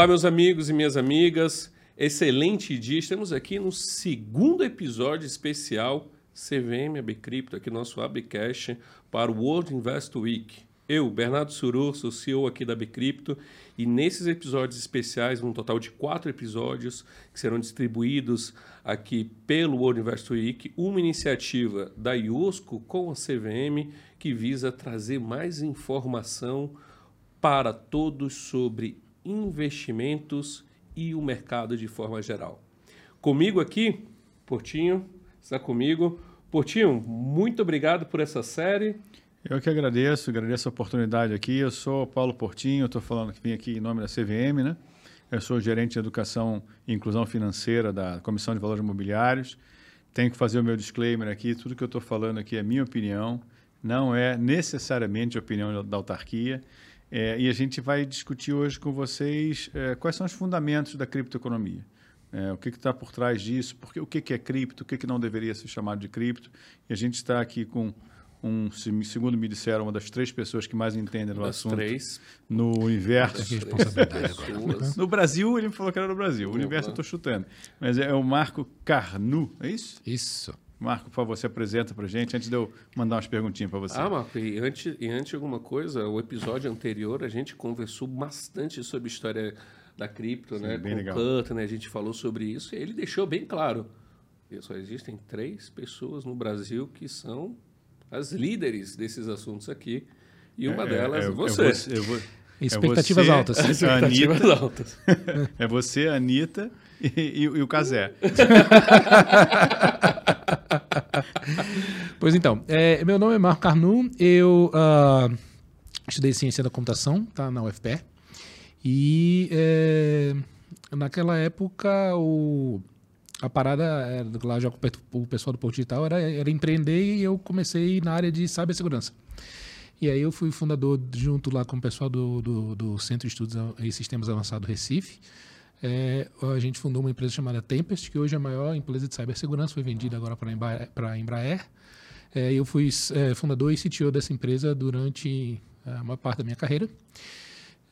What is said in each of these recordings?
Olá, meus amigos e minhas amigas. Excelente dia. Estamos aqui no segundo episódio especial CVM AB Cripto, aqui nosso ABCash para o World Invest Week. Eu, Bernardo Suru, sou CEO aqui da Bcrypto e nesses episódios especiais, um total de quatro episódios que serão distribuídos aqui pelo World Invest Week, uma iniciativa da IOSCO com a CVM que visa trazer mais informação para todos sobre investimentos e o mercado de forma geral. Comigo aqui, Portinho, está comigo. Portinho, muito obrigado por essa série. Eu que agradeço, agradeço a oportunidade aqui. Eu sou Paulo Portinho, estou falando que vim aqui em nome da CVM, né? Eu sou gerente de educação e inclusão financeira da Comissão de Valores Imobiliários. Tenho que fazer o meu disclaimer aqui, tudo que eu estou falando aqui é minha opinião, não é necessariamente a opinião da autarquia. É, e a gente vai discutir hoje com vocês é, quais são os fundamentos da criptoeconomia. É, o que está por trás disso, porque, o que, que é cripto, o que, que não deveria ser chamado de cripto. E a gente está aqui com um, segundo me disseram, uma das três pessoas que mais entendem do assunto três. no universo. no Brasil, ele me falou que era no Brasil. O universo eu estou chutando. Mas é o Marco Carnu, é isso? Isso. Marco, por favor, se apresenta para gente, antes de eu mandar umas perguntinhas para você. Ah, Marco, e antes, e antes de alguma coisa, o episódio anterior a gente conversou bastante sobre a história da cripto, Sim, né? Bem Com legal. o Cut, né? A gente falou sobre isso e ele deixou bem claro. Só existem três pessoas no Brasil que são as líderes desses assuntos aqui. E uma é, delas, é, é você. Eu vou, eu vou, expectativas você, altas. Expectativas Anitta, altas. é você, Anitta e, e, o Casé. pois então, é, meu nome é Marco Carnu, eu uh, estudei ciência da computação, tá, na UFPE. E é, naquela época o a parada era, lá já com o pessoal do Porto Digital era, era empreender e eu comecei na área de cibersegurança. E aí eu fui fundador junto lá com o pessoal do, do, do Centro de Estudos e Sistemas Avançados Recife. É, a gente fundou uma empresa chamada Tempest, que hoje é a maior empresa de cibersegurança, foi vendida agora para a Embraer. É, eu fui é, fundador e CTO dessa empresa durante a maior parte da minha carreira.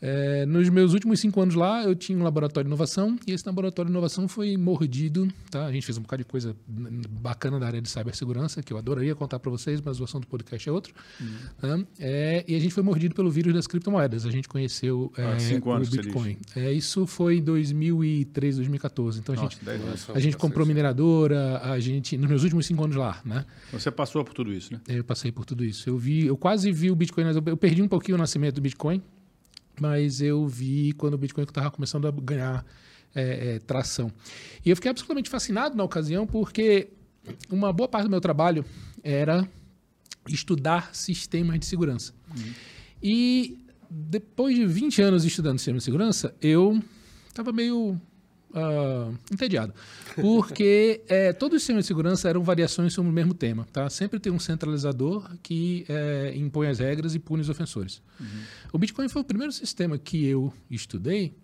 É, nos meus últimos cinco anos lá, eu tinha um laboratório de inovação e esse laboratório de inovação foi mordido. Tá? A gente fez um bocado de coisa bacana da área de cibersegurança, que eu adoraria contar para vocês, mas o assunto do podcast é outro. Uhum. Tá? É, e a gente foi mordido pelo vírus das criptomoedas. A gente conheceu ah, é, o Bitcoin. É, isso foi em 2013, 2014. Então a Nossa, gente, a gente comprou mineradora, a gente nos meus últimos cinco anos lá, né? Você passou por tudo isso, né? Eu passei por tudo isso. Eu vi, eu quase vi o Bitcoin, eu perdi um pouquinho o nascimento do Bitcoin mas eu vi quando o Bitcoin estava começando a ganhar é, é, tração. E eu fiquei absolutamente fascinado na ocasião, porque uma boa parte do meu trabalho era estudar sistemas de segurança. Uhum. E depois de 20 anos estudando sistemas de segurança, eu estava meio uh, entediado. Porque é, todos os sistemas de segurança eram variações sobre o mesmo tema. Tá? Sempre tem um centralizador que é, impõe as regras e pune os ofensores. Uhum. O Bitcoin foi o primeiro sistema que eu estudei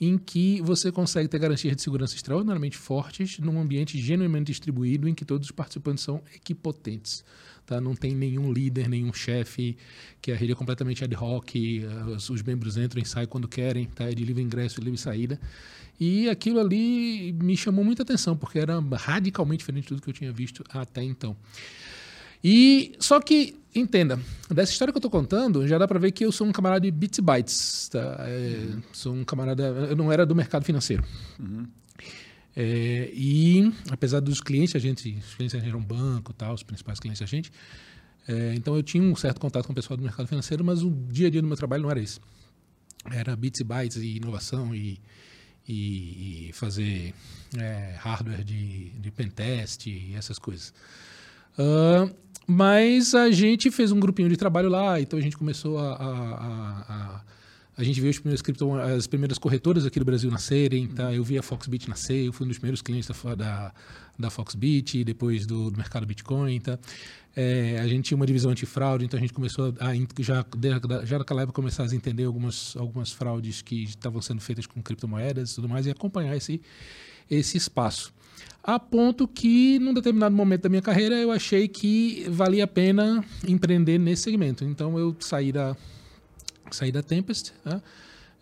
em que você consegue ter garantias de segurança extraordinariamente fortes num ambiente genuinamente distribuído em que todos os participantes são equipotentes. Tá? Não tem nenhum líder, nenhum chefe, que a rede é completamente ad hoc, os, os membros entram e saem quando querem, tá? é de livre ingresso e livre saída. E aquilo ali me chamou muita atenção, porque era radicalmente diferente de tudo que eu tinha visto até então. E só que, entenda, dessa história que eu estou contando, já dá para ver que eu sou um camarada de bits e bytes. Tá? É, uhum. Sou um camarada. Eu não era do mercado financeiro. Uhum. É, e apesar dos clientes, a gente, os clientes eram banco, tal, os principais clientes da gente. É, então eu tinha um certo contato com o pessoal do mercado financeiro, mas o dia a dia do meu trabalho não era esse. Era bits e bytes e inovação e e, fazer é, hardware de, de pentest e essas coisas. Uh, mas a gente fez um grupinho de trabalho lá, então a gente começou a. a, a, a, a gente viu as primeiras, cripto, as primeiras corretoras aqui do Brasil nascerem, tá? eu vi a Foxbit nascer, eu fui um dos primeiros clientes da, da, da Foxbit, depois do, do mercado Bitcoin. Tá? É, a gente tinha uma divisão antifraude, então a gente começou a, já, já naquela época, começar a entender algumas, algumas fraudes que estavam sendo feitas com criptomoedas e tudo mais, e acompanhar esse, esse espaço. A ponto que, num determinado momento da minha carreira, eu achei que valia a pena empreender nesse segmento. Então eu saí da, saí da Tempest, né?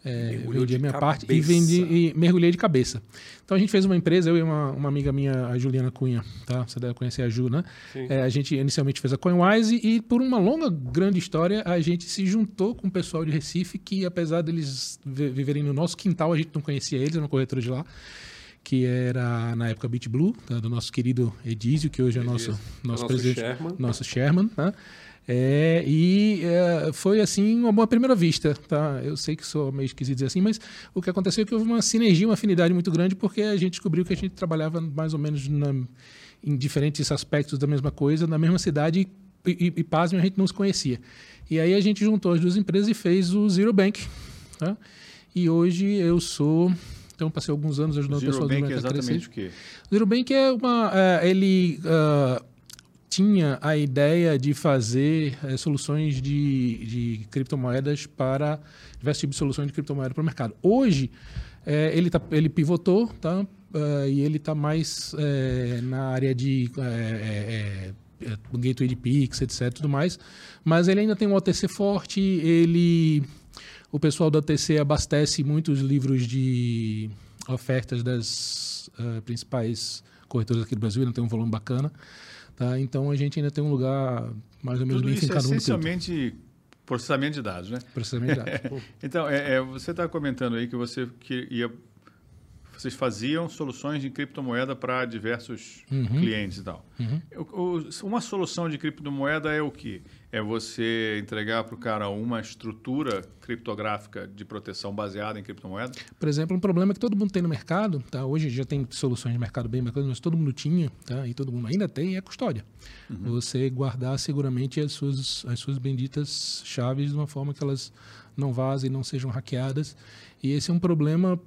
É, Mergulhou vendi de a minha parte e, cabeça. vendi, e mergulhei de cabeça. Então a gente fez uma empresa, eu e uma, uma amiga minha, a Juliana Cunha, tá? Você deve conhecer a Ju, né? É, a gente inicialmente fez a CoinWise e por uma longa, grande história, a gente se juntou com o pessoal de Recife, que apesar deles vi- viverem no nosso quintal, a gente não conhecia eles, era uma corretora de lá, que era na época BitBlue, tá? do nosso querido Edísio, que hoje é nosso, Edísio. nosso Nosso presidente, Sherman. nosso Sherman, né? É, e é, foi assim uma boa primeira vista, tá? Eu sei que sou meio esquisito dizer assim, mas o que aconteceu é que houve uma sinergia, uma afinidade muito grande, porque a gente descobriu que a gente trabalhava mais ou menos na- em diferentes aspectos da mesma coisa, na mesma cidade, e, e, e pasme, a gente não se conhecia. E aí a gente juntou as duas empresas e fez o Zero Bank, tá? E hoje eu sou, então passei alguns anos ajudando o pessoal do é Bank a crescer. exatamente o quê? O Zero Bank é uma. é, ele ah, tinha a ideia de fazer eh, soluções de, de criptomoedas para diversos tipos de soluções de criptomoeda para o mercado. Hoje, eh, ele, tá, ele pivotou tá? Ah, e ele está mais eh, na área de gateway de Pix, etc. Tudo mais, mas ele ainda tem um OTC forte, ele. O pessoal da OTC abastece muitos livros de ofertas das ah, principais corretoras aqui do Brasil, ainda tem um volume bacana. Tá? Então a gente ainda tem um lugar mais ou menos Tudo bem é fincado no cripto. essencialmente processamento de dados, né? Processamento de dados. Então, é, é, você está comentando aí que você queria, vocês faziam soluções de criptomoeda para diversos Uhum. clientes e tal. O- uma solução de criptomoeda é o quê? É você entregar para o cara uma estrutura criptográfica de proteção baseada em criptomoeda? Por exemplo, um problema que todo mundo tem no mercado, tá? hoje já tem soluções de mercado bem bacanas, mas todo mundo tinha, tá? e todo mundo ainda tem, é a custódia. Você guardar seguramente as suas, as suas benditas chaves de uma forma que elas não vazem, não sejam hackeadas. E esse é um problema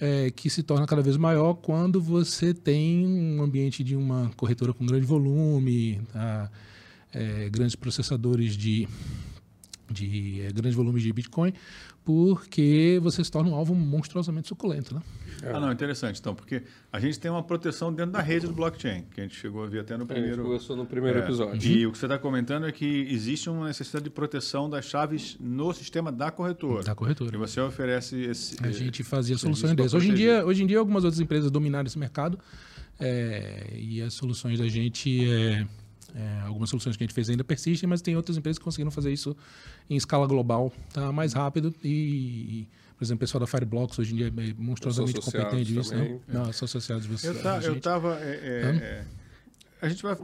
é, que se torna cada vez maior quando você tem um ambiente de uma corretora com grande volume, tá? É, grandes processadores de, de é, grandes volumes de Bitcoin, porque você se torna um alvo monstruosamente suculento. Né? É. Ah, não, interessante. Então, porque a gente tem uma proteção dentro da rede do blockchain, que a gente chegou a ver até no É, a gente primeiro... conversou no primeiro É, episódio. E o que você está comentando é que existe uma necessidade de proteção das chaves no sistema da corretora. Da corretora. E você oferece esse. A gente fazia soluções dessas. Hoje em, dia, hoje em dia, algumas outras empresas dominaram esse mercado é, e as soluções da gente, é, é, algumas soluções que a gente fez ainda persistem, mas tem outras empresas que conseguiram fazer isso em escala global, tá? mais rápido e, e, por exemplo, o pessoal da Fireblocks hoje em dia é monstruosamente competente nisso. Né? Não, são associados. Eu, tá, a eu gente. tava. é, é, é, a gente vai.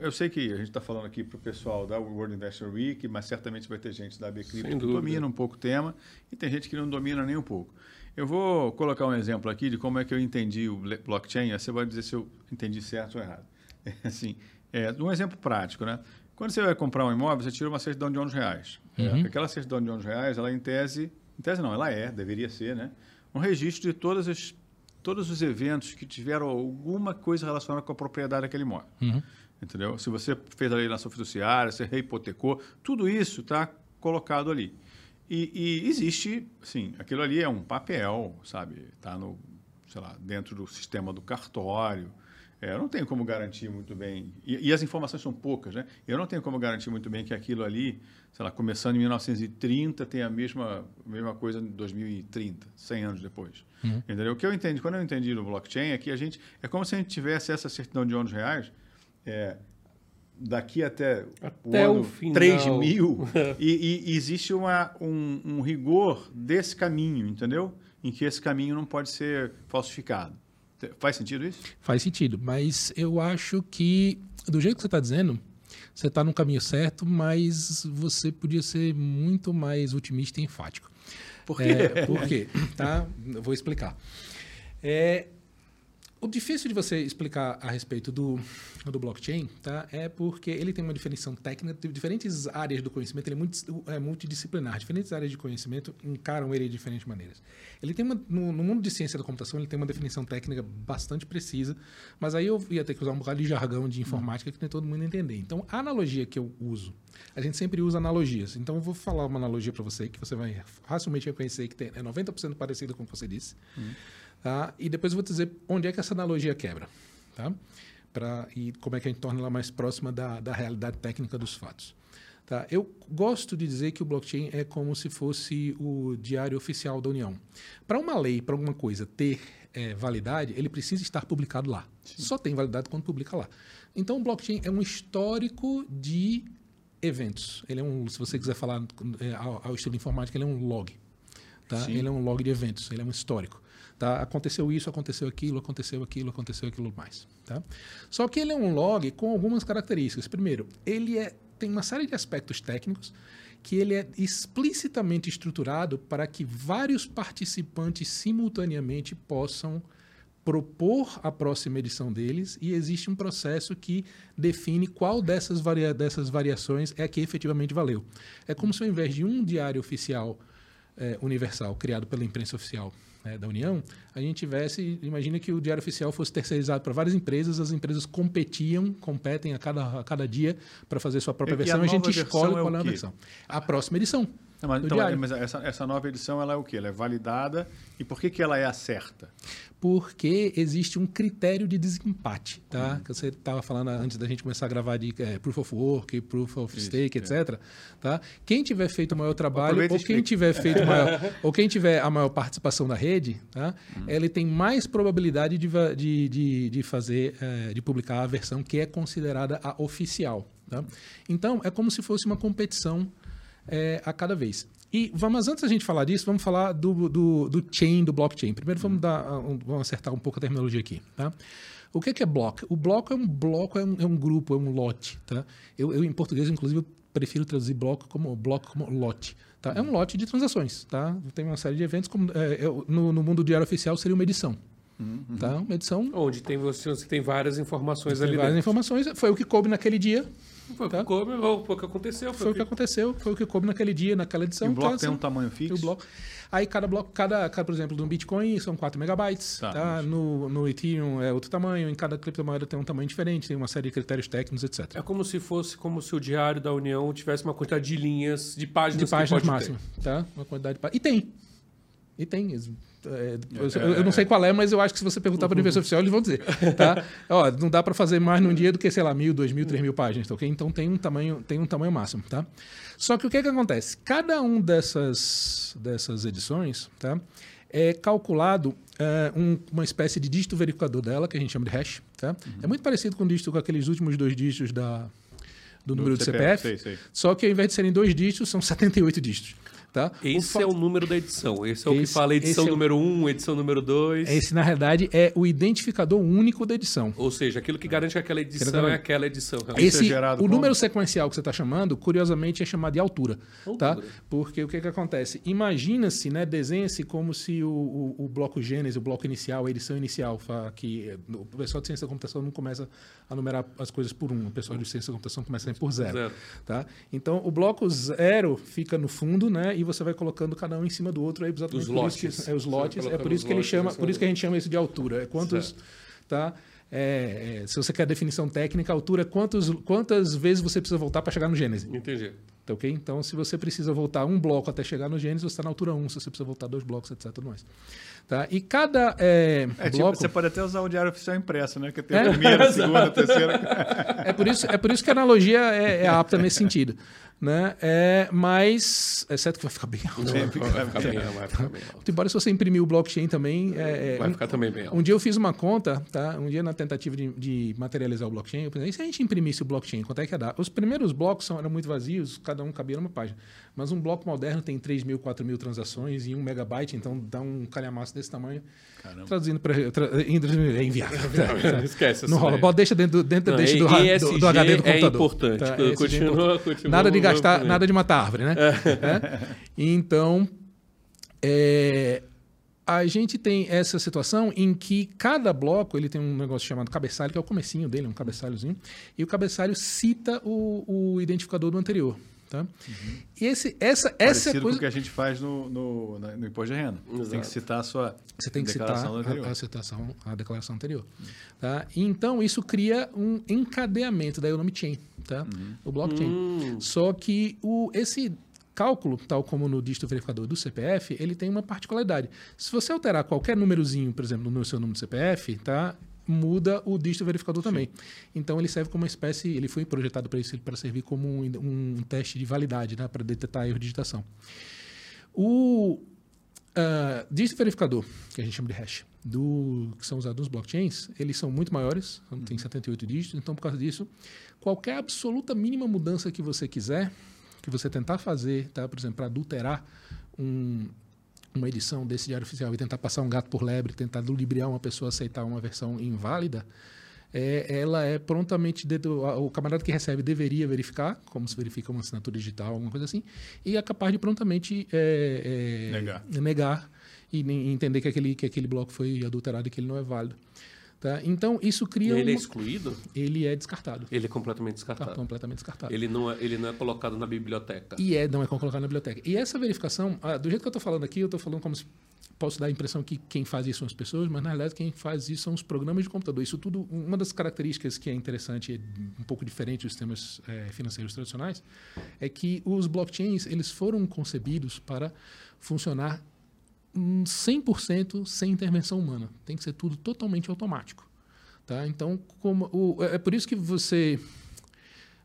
eu sei que a gente está falando aqui para o pessoal da World Investor Week, mas certamente vai ter gente da Bcrypto que dúvida. domina um pouco o tema e tem gente que não domina nem um pouco. Eu vou colocar um exemplo aqui de como é que eu entendi o blo- blockchain, aí você vai dizer se eu entendi certo ou errado. Assim, é, um exemplo prático, né? Quando você vai comprar um imóvel, você tira uma certidão de 11 reais. Uhum. Aquela certidão de 11 reais, ela em tese, em tese não, ela é, deveria ser, né? Um registro de todas as, todos os eventos que tiveram alguma coisa relacionada com a propriedade daquele imóvel. Uhum. Entendeu? Se você fez a alienação fiduciária, você reipotecou, tudo isso está colocado ali. E, e existe, sim, aquilo ali é um papel, sabe? Está no, sei lá, dentro do sistema do cartório. É, eu não tenho como garantir muito bem. E, e as informações são poucas, né? Eu não tenho como garantir muito bem que aquilo ali, sei lá, começando em 1930, tem a mesma, mesma coisa em 2030, 100 anos depois. Entendeu? O que eu entendi, quando eu entendi no blockchain, é que a gente. É como se a gente tivesse essa certidão de 11 reais. É, daqui até, Até o ano final. 3 mil, e, e existe uma, um, um rigor desse caminho, entendeu? Em que esse caminho não pode ser falsificado. Faz sentido isso? Faz sentido, mas eu acho que, do jeito que você está dizendo, você está no caminho certo, mas você podia ser muito mais otimista e enfático. Por quê? É, por quê? Tá? Eu vou explicar. É, o difícil de você explicar a respeito do, do blockchain tá, é porque ele tem uma definição técnica, de diferentes áreas do conhecimento, ele é, muito, é multidisciplinar, diferentes áreas de conhecimento encaram ele de diferentes maneiras. Ele tem uma, no, no mundo de ciência da computação, ele tem uma definição técnica bastante precisa, mas aí eu ia ter que usar um bocado de jargão de informática que nem todo mundo entender. Então, a analogia que eu uso, a gente sempre usa analogias. Então, eu vou falar uma analogia para você que você vai facilmente reconhecer que tem, é 90% parecida com o que você disse. Tá? E depois eu vou dizer onde é que essa analogia quebra. Tá? Pra, e como é que a gente torna ela mais próxima da, da realidade técnica dos fatos. Tá? Eu gosto de dizer que o blockchain é como se fosse o diário oficial da União. Para uma lei, para alguma coisa ter é, validade, ele precisa estar publicado lá. Sim. Só tem validade quando publica lá. Então, o blockchain é um histórico de eventos. Ele é um, se você quiser falar é, ao, ao estilo informático, ele é um log. Tá? Ele é um log de eventos, ele é um histórico. Tá? Aconteceu isso, aconteceu aquilo, aconteceu aquilo, aconteceu aquilo mais. Tá? Só que ele é um log com algumas características. Primeiro, ele é, tem uma série de aspectos técnicos que ele é explicitamente estruturado para que vários participantes simultaneamente possam propor a próxima edição deles e existe um processo que define qual dessas, varia dessas variações é a que efetivamente valeu. É como se ao invés de um diário oficial é, universal criado pela imprensa oficial né, da União, a gente tivesse, imagina que o Diário Oficial fosse terceirizado para várias empresas, as empresas competiam, competem a cada, a cada dia para fazer sua própria versão, e a, a gente escolhe é qual é a versão. A próxima edição. Não, mas, então, mas essa, essa, nova edição ela é o quê? Ela é validada e por que, que ela é a certa? Porque existe um critério de desempate, tá? Uhum. Que você estava falando antes da gente começar a gravar de é, Proof of Work, Proof of Isso, Stake, é. etc. Tá? Quem tiver feito o maior trabalho ou quem tiver feito maior, ou quem tiver a maior participação da rede, tá? Uhum. Ele tem mais probabilidade de, de, de, de fazer, é, de publicar a versão que é considerada a oficial. Tá? Então é como se fosse uma competição é, a cada vez. E vamos, antes da gente falar disso, vamos falar do, do, do chain, do blockchain. Primeiro vamos, dar, vamos acertar um pouco a terminologia aqui. Tá? O que é, que é bloco? O bloco é um bloco, é um, é um grupo, é um lote. Tá? Eu, eu, em português, inclusive, eu prefiro traduzir bloco como bloco como lote. Tá? É um lote de transações. Tá? Tem uma série de eventos, como é, eu, no, no mundo diário oficial seria uma edição. Uhum. Tá? Uma edição. Onde tem, você, você tem várias informações tem ali. Várias dentro. informações. Foi o que coube naquele dia. Foi tá? o que coube, foi o que aconteceu. Foi, foi o que... aconteceu, foi o que coube naquele dia, naquela edição. E o bloco tem um tamanho fixo? O bloco. Aí cada bloco, cada, cada, por exemplo, no Bitcoin são 4 megabytes, tá, tá? No, no Ethereum é outro tamanho, em cada criptomoeda tem um tamanho diferente, tem uma série de critérios técnicos, etc. É como se fosse como se o diário da União tivesse uma quantidade de linhas, de páginas De páginas máximas, tá? Uma quantidade de páginas. E tem. E tem. É, eu, eu, não sei qual é, mas eu acho que se você perguntar para o universo oficial, eles vão dizer. Tá? Ó, não dá para fazer mais num dia do que, sei lá, mil, dois mil, três mil páginas, tá ok? Então tem um tamanho, tem um tamanho máximo, tá? Só que o que, é que acontece? Cada um dessas, dessas edições, tá? É calculado é, um, uma espécie de dígito verificador dela, que a gente chama de hash, tá? Uhum. É muito parecido com o dígito, com aqueles últimos dois dígitos da, do, do número do CPF, CPF sei, sei. só que ao invés de serem dois dígitos, são 78 dígitos. Tá? Esse o é o número da edição. Esse é esse, o que fala edição é número 1, um, edição número 2. Esse, na realidade, é o identificador único da edição. Ou seja, aquilo que garante que aquela edição é aquela edição. Esse, é o como? número sequencial que você está chamando, curiosamente, é chamado de altura. Tá? altura. Tá? Porque o que, que acontece? Imagina-se, né, desenha-se como se o, o, o, bloco gênese, o bloco inicial, a edição inicial, que o pessoal de ciência da computação não começa a numerar as coisas por um, o pessoal de ciência da computação começa a por zero. zero. Tá? Então, o bloco zero fica no fundo, né? E você vai colocando cada um em cima do outro. É exatamente os lotes. Que, é os lotes. É por isso que ele chama, por isso que a gente chama isso de altura. É quantos, tá? É, é, se você quer definição técnica, a altura é quantos, quantas vezes você precisa voltar para chegar no Gênesis. Entendi. Tá, okay? Então, se você precisa voltar um bloco até chegar no Gênesis, você está na altura 1. Se você precisa voltar dois blocos, etc. Tudo mais. Tá? E cada é, é, tipo, bloco... Você pode até usar o diário oficial impresso, né? Que tem a é. primeira, a segunda, a terceira. É por, isso, é por isso que a analogia é, é apta nesse sentido. Né? É, mas, exceto que vai ficar bem alto. Vai ficar, vai ficar bem, vai ficar bem alto. Embora se você imprimir o blockchain também... É, vai ficar um, também bem alto. Um dia eu fiz uma conta, tá? um dia na tentativa de, de materializar o blockchain, eu pensei, e se a gente imprimisse o blockchain, quanto é que ia dar? Os primeiros blocos são, eram muito vazios, cada um cabia numa página. Mas um bloco moderno tem 3 mil, 4 mil transações e um megabyte, então dá um calhamaço desse tamanho. Caramba. Traduzindo para. Tra, é inviável. Esquece Não rola. Bota, deixa dentro, dentro, não, deixa do, do, do, HD do é computador. É importante. Tá? Continua, continua, nada de gastar, nada de matar árvore, né? É. Então, é, a gente tem essa situação em que cada bloco ele tem um negócio chamado cabeçalho, que é o comecinho dele, um cabeçalhozinho, e o cabeçalho cita o, o identificador do anterior. Tá? Uhum. E esse, essa, essa é coisa... com o que a gente faz no, no, no imposto de renda. Exato. Você tem que citar a sua Você tem que declaração citar a, a, citação, a declaração anterior. Uhum. Tá? Então, isso cria um encadeamento, daí o nome chain, tá? Uhum. o blockchain. Uhum. Só que o, esse cálculo, tal como no dígito verificador do CPF, ele tem uma particularidade. Se você alterar qualquer númerozinho, por exemplo, no seu número do CPF, tá? muda o dígito verificador também. Então ele serve como uma espécie, ele foi projetado para isso, para servir como um, um, teste de validade, né, para detectar erro de digitação. O uh, verificador, que a gente chama de hash, do, que são usados nos blockchains, eles são muito maiores, tem 78 dígitos, então por causa disso, qualquer absoluta mínima mudança que você quiser, que você tentar fazer, tá, por exemplo, para adulterar um, uma edição desse diário oficial e tentar passar um gato por lebre, tentar ludibriar uma pessoa a aceitar uma versão inválida, é, ela é prontamente o camarada que recebe deveria verificar, como se verifica uma assinatura digital, alguma coisa assim, e é capaz de prontamente é, é, negar. negar e entender que aquele, que aquele bloco foi adulterado e que ele não é válido. Tá? Então, isso cria. Ele é uma... é excluído? Ele é descartado. Ele é completamente descartado. Tá completamente descartado. Ele não, é, ele não é colocado na biblioteca. E é, não é colocado na biblioteca. E essa verificação, ah, do jeito que eu estou falando aqui, eu estou falando como se. Posso dar a impressão que quem faz isso são as pessoas, mas na realidade quem faz isso são os programas de computador. Isso tudo, uma das características que é interessante, um pouco diferente dos sistemas é, financeiros tradicionais, é que os blockchains eles foram concebidos para funcionar 100% sem intervenção humana. Tem que ser tudo totalmente automático. Tá? Então, como o, é, é por isso que você,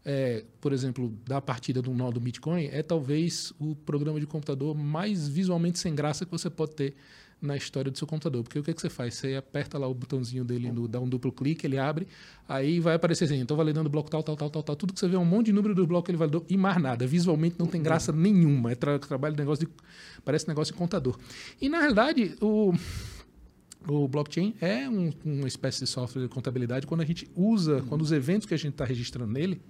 é, por exemplo, da partida do nó do Bitcoin, é talvez o programa de computador mais visualmente sem graça que você pode ter na história do seu computador. Porque o que, é que você faz? Você aperta lá o botãozinho dele, no, dá um duplo clique, ele abre, aí vai aparecer assim, estou validando bloco tal, tal, tal, tal, tal. Tudo que você vê é um monte de número do bloco que ele validou e mais nada. Visualmente não tem graça nenhuma. É tra trabalho de negócio de Parece negócio de contador. E, na realidade, o, o blockchain é um, uma espécie de software de contabilidade quando a gente usa, uhum. quando os eventos que a gente está registrando nele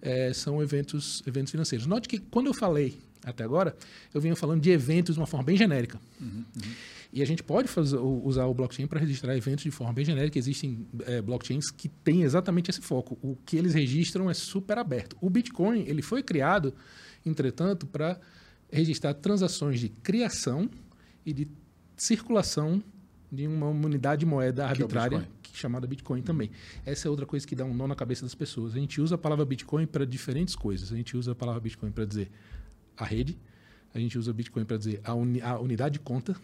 é, são eventos, eventos financeiros. Note que quando eu falei até agora, eu vinha falando de eventos de uma forma bem genérica. Uhum, uhum. E a gente pode fazer, usar o blockchain para registrar eventos de forma bem genérica. Existem é, blockchains que têm exatamente esse foco. O que eles registram é super aberto. O Bitcoin ele foi criado, entretanto, para registrar transações de criação e de circulação de uma unidade de moeda é arbitrária é chamada Bitcoin também. Essa é outra coisa que dá um nó na cabeça das pessoas. A gente usa a palavra Bitcoin para diferentes coisas. A gente usa a palavra Bitcoin para dizer a rede, a gente usa Bitcoin para dizer a, uni a, unidade de conta,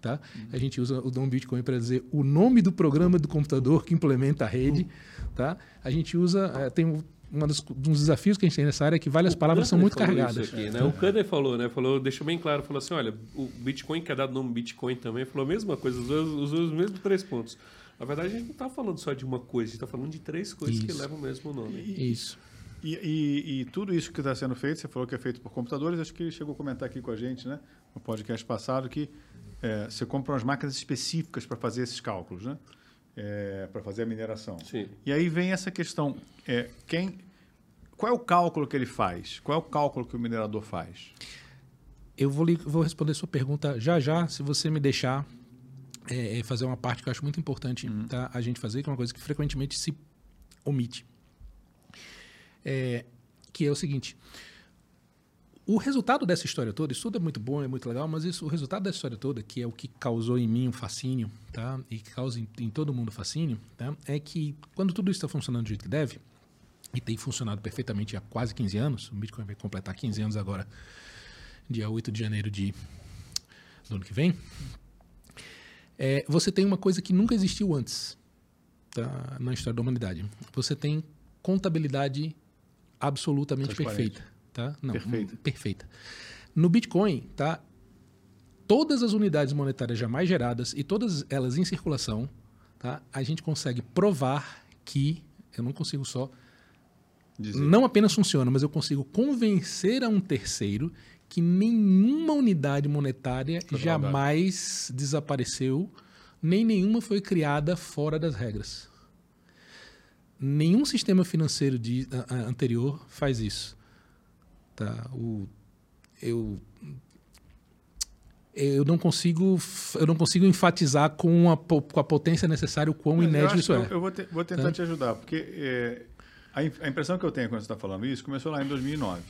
tá? A gente usa o nome Bitcoin para dizer o nome do programa do computador que implementa a rede, tá? A gente usa é, tem dos, um dos desafios que a gente tem nessa área é que várias o palavras são muito carregadas. Aqui, né? O Kander falou, né? Falou, deixou bem claro, falou assim, olha, o Bitcoin que é dado nome Bitcoin também, falou a mesma coisa, usou os mesmos três pontos. Na verdade, a gente não está falando só de uma coisa, a gente está falando de três coisas isso. que levam o mesmo nome. Isso. E, e, e tudo isso que está sendo feito, você falou que é feito por computadores, acho que ele chegou a comentar aqui com a gente, né? No podcast passado, que é, você compra umas máquinas específicas para fazer esses cálculos, né? É, para fazer a mineração. Sim. E aí vem essa questão: é, quem, qual é o cálculo que ele faz? Qual é o cálculo que o minerador faz? Eu vou, vou responder sua pergunta já já, se você me deixar é, é, fazer uma parte que eu acho muito importante uhum. tá, a gente fazer, que é uma coisa que frequentemente se omite. É, que é o seguinte: o resultado dessa história toda, isso tudo é muito bom, é muito legal, mas isso, o resultado dessa história toda, que é o que causou em mim um fascínio, tá? E que causa em, em todo mundo fascínio, tá? É que quando tudo isso está funcionando do jeito que deve, e tem funcionado perfeitamente há quase 15 anos, o Bitcoin vai completar 15 anos agora, dia 8 de janeiro de, do ano que vem, é, você tem uma coisa que nunca existiu antes tá? na história da humanidade. Você tem contabilidade absolutamente perfeita. Tá? Não, perfeita. perfeita. No Bitcoin, tá? todas as unidades monetárias jamais geradas e todas elas em circulação, tá? a gente consegue provar que, eu não consigo só Dizer. não apenas funciona, mas eu consigo convencer a um terceiro que nenhuma unidade monetária jamais desapareceu, nem nenhuma foi criada fora das regras. Nenhum sistema financeiro de, a, anterior faz isso. Tá? O, eu eu não consigo eu não consigo enfatizar com a, com a potência necessária o quão Mas inédito isso é. Eu vou, te, vou tentar tá? te ajudar, porque é, a, a, impressão que eu tenho quando você está falando isso começou lá em 2009.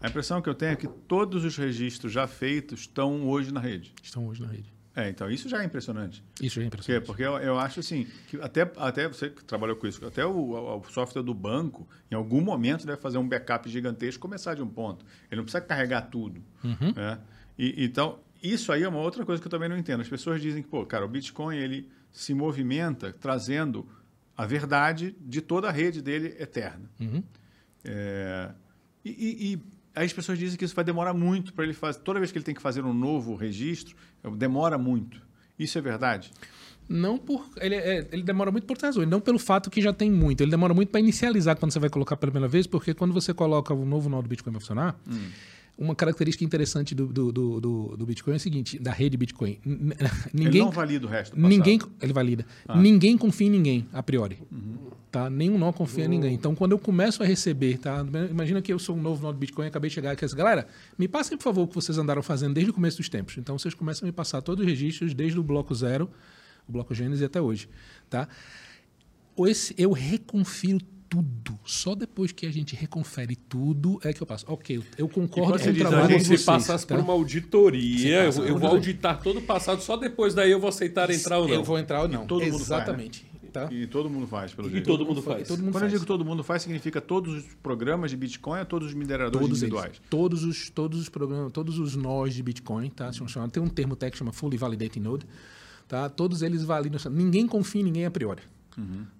A impressão que eu tenho é que todos os registros já feitos estão hoje na rede. Estão hoje na rede. É, então isso já é impressionante. Isso já é impressionante. Porque, porque eu, eu, acho assim, que até, até você que trabalhou com isso, até o, o, software do banco, em algum momento, deve fazer um backup gigantesco começar de um ponto. Ele não precisa carregar tudo. Uhum. Né? E, então, Isso aí é uma outra coisa que eu também não entendo. As pessoas dizem que, pô, cara, o Bitcoin ele se movimenta trazendo a verdade de toda a rede dele eterna. Uhum. É, e, e, e aí as pessoas dizem que isso vai demorar muito para ele fazer. Toda vez que ele tem que fazer um novo registro, demora muito. Isso é verdade? Não por. Ele, é, ele demora muito por razões, não pelo fato que já tem muito. Ele demora muito para inicializar quando você vai colocar pela primeira vez, porque quando você coloca o novo nó do Bitcoin para funcionar, Hum. Uma característica interessante do, do, do, do, Bitcoin é o seguinte: da rede Bitcoin. N- Ele Ninguém. não valida o resto. Ninguém, ele valida. Ah. Ninguém confia em ninguém, a priori. Uhum. Tá? Nenhum nó confia em ninguém. Então, quando eu começo a receber, tá? Imagina que eu sou um novo nó do Bitcoin, acabei de chegar aqui. assim, Galera, me passem, por favor, o que vocês andaram fazendo desde o começo dos tempos. Então, vocês começam a me passar todos os registros, desde o bloco zero, o bloco Gênesis até hoje. Tá? Esse, eu reconfiro tudo. Só depois que a gente reconfere tudo é que eu passo. Ok, eu concordo com você o diz, trabalho a de gente se passasse tá? por uma auditoria, eu, eu vou auditar todo o passado, só depois daí eu vou aceitar entrar ou não. Eu vou entrar ou não. todo mundo faz, né? Exatamente. Tá? E todo mundo faz, pelo E jeito. todo mundo faz. Todo mundo Quando faz. eu digo todo mundo faz, significa todos os programas de Bitcoin ou todos os mineradores todos individuais? eles, todos os todos os programas, todos os nós de Bitcoin, tá? Tem um termo técnico que chama fully validating node, tá? Todos eles validam, ninguém confia em ninguém a priori.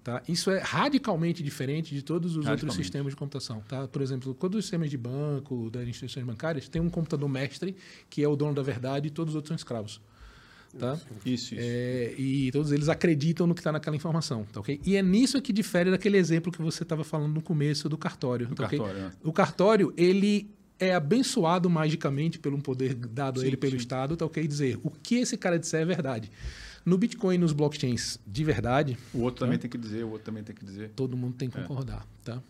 Tá? Isso é radicalmente diferente de todos os outros sistemas de computação. Tá? Por exemplo, todos os sistemas de banco, das instituições bancárias, tem um computador mestre que é o dono da verdade e todos os outros são escravos. Tá? Isso, isso. É, e todos eles acreditam no que está naquela informação, tá ok? E é nisso que difere daquele exemplo que você estava falando no começo do cartório. Do tá cartório, né? O cartório, ele é abençoado magicamente pelo um poder dado a Sim, ele pelo sim. Estado, tá ok? Dizer o que esse cara disser é verdade. No Bitcoin e nos blockchains de verdade, O outro também tem que dizer, o outro também tem que dizer. todo mundo tem que concordar, tá?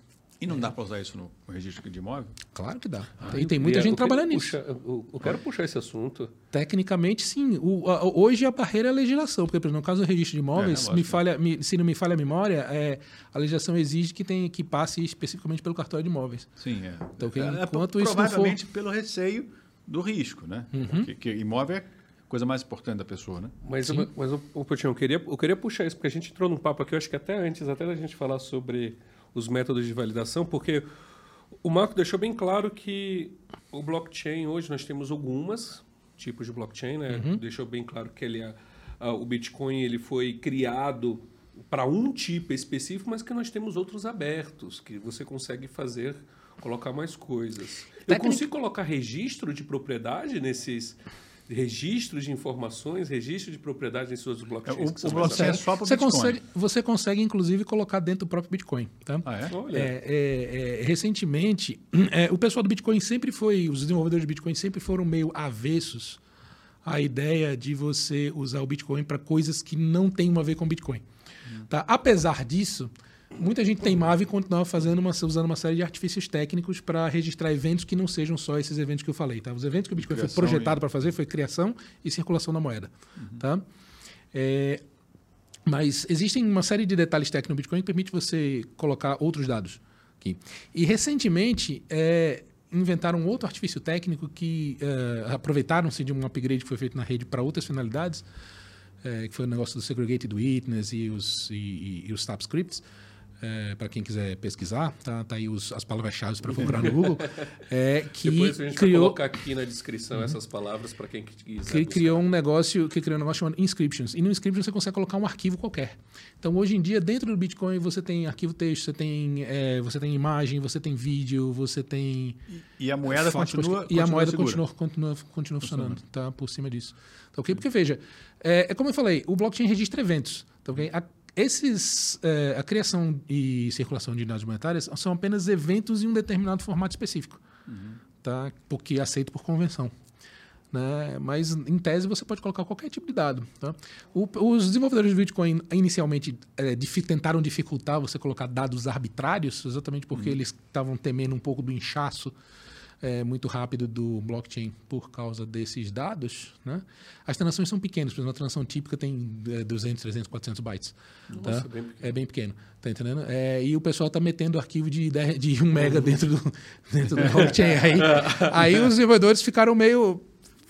E não dá para usar isso no registro de imóvel? Claro que dá. Ah, Tem, tem muita queria- gente trabalhando nisso. puxar- eu, eu quero puxar esse assunto. Tecnicamente, sim. O- a- hoje a barreira é a legislação, porque, por exemplo, no caso do registro de imóveis, É, lógico. me falha, me- se não me falha a memória, é, a legislação exige que, tem, que passe especificamente pelo cartório de imóveis. Sim, é. Então, que É, enquanto isso não for- provavelmente pelo receio do risco, né? Que, que imóvel é coisa mais importante da pessoa, né? Mas, Sim. mas o, Putinho, eu queria, eu queria puxar isso, porque a gente entrou num papo aqui, eu acho que até antes, até da gente falar sobre os métodos de validação, porque o Marco deixou bem claro que o blockchain, hoje nós temos algumas tipos de blockchain, né? Deixou bem claro que ele é, ah, o Bitcoin ele foi criado para um tipo específico, mas que nós temos outros abertos, que você consegue fazer, colocar mais coisas. Eu consigo colocar registro de propriedade nesses registros de informações, registro de propriedade nesses outros blockchains? o- são o mais blockchain é só para o Você Bitcoin. consegue, você consegue, inclusive, colocar dentro do próprio Bitcoin. Tá? Ah, é? Olha, É, é, é, recentemente, é, o pessoal do Bitcoin sempre foi, os desenvolvedores do Bitcoin sempre foram meio avessos à ideia de você usar o Bitcoin para coisas que não têm a ver com Bitcoin. Tá? Apesar disso, muita gente teimava e continuava fazendo uma, usando uma série de artifícios técnicos para registrar eventos que não sejam só esses eventos que eu falei. Tá? Os eventos que o Bitcoin Criação foi projetado e- para fazer foi criação e circulação da moeda. Tá? É, mas existem uma série de detalhes técnicos no Bitcoin que permite você colocar outros dados aqui. E recentemente é, inventaram outro artifício técnico que é, aproveitaram-se de um upgrade que foi feito na rede para outras finalidades, é, que foi o negócio do segregated witness e os, e, e- e os tap scripts. Para quem quiser pesquisar, tá, tá aí os- as palavras-chave para procurar no Google. É, que Depois a gente vai criou, colocar aqui na descrição essas palavras para quem quiser. que buscar. criou um negócio que criou um negócio chamado inscriptions. E no inscription você consegue colocar um arquivo qualquer. Então hoje em dia dentro do Bitcoin você tem arquivo texto, você tem é, você tem imagem, você tem vídeo, você tem E a moeda foto, continua, e a continua moeda continua, continua, continua funcionando, tá? Por cima disso. Tá ok? Porque veja, é, é como eu falei, o blockchain registra eventos, tá ok? A, esses, é, a criação e circulação de unidades monetárias são apenas eventos em um determinado formato específico, tá? Porque é aceito por convenção. Né? Mas, em tese, você pode colocar qualquer tipo de dado. Tá? O- os desenvolvedores de Bitcoin inicialmente é, difi- tentaram dificultar você colocar dados arbitrários, exatamente porque eles estavam temendo um pouco do inchaço é, muito rápido do blockchain por causa desses dados. Né? As transações são pequenas, por exemplo, uma transação típica tem é, 200, 300, 400 bytes. Nossa, tá? bem pequeno. É bem pequeno, tá entendendo? É, e o pessoal tá metendo arquivo de, 10 de 1 mega dentro do, dentro do blockchain. Aí, aí os desenvolvedores ficaram meio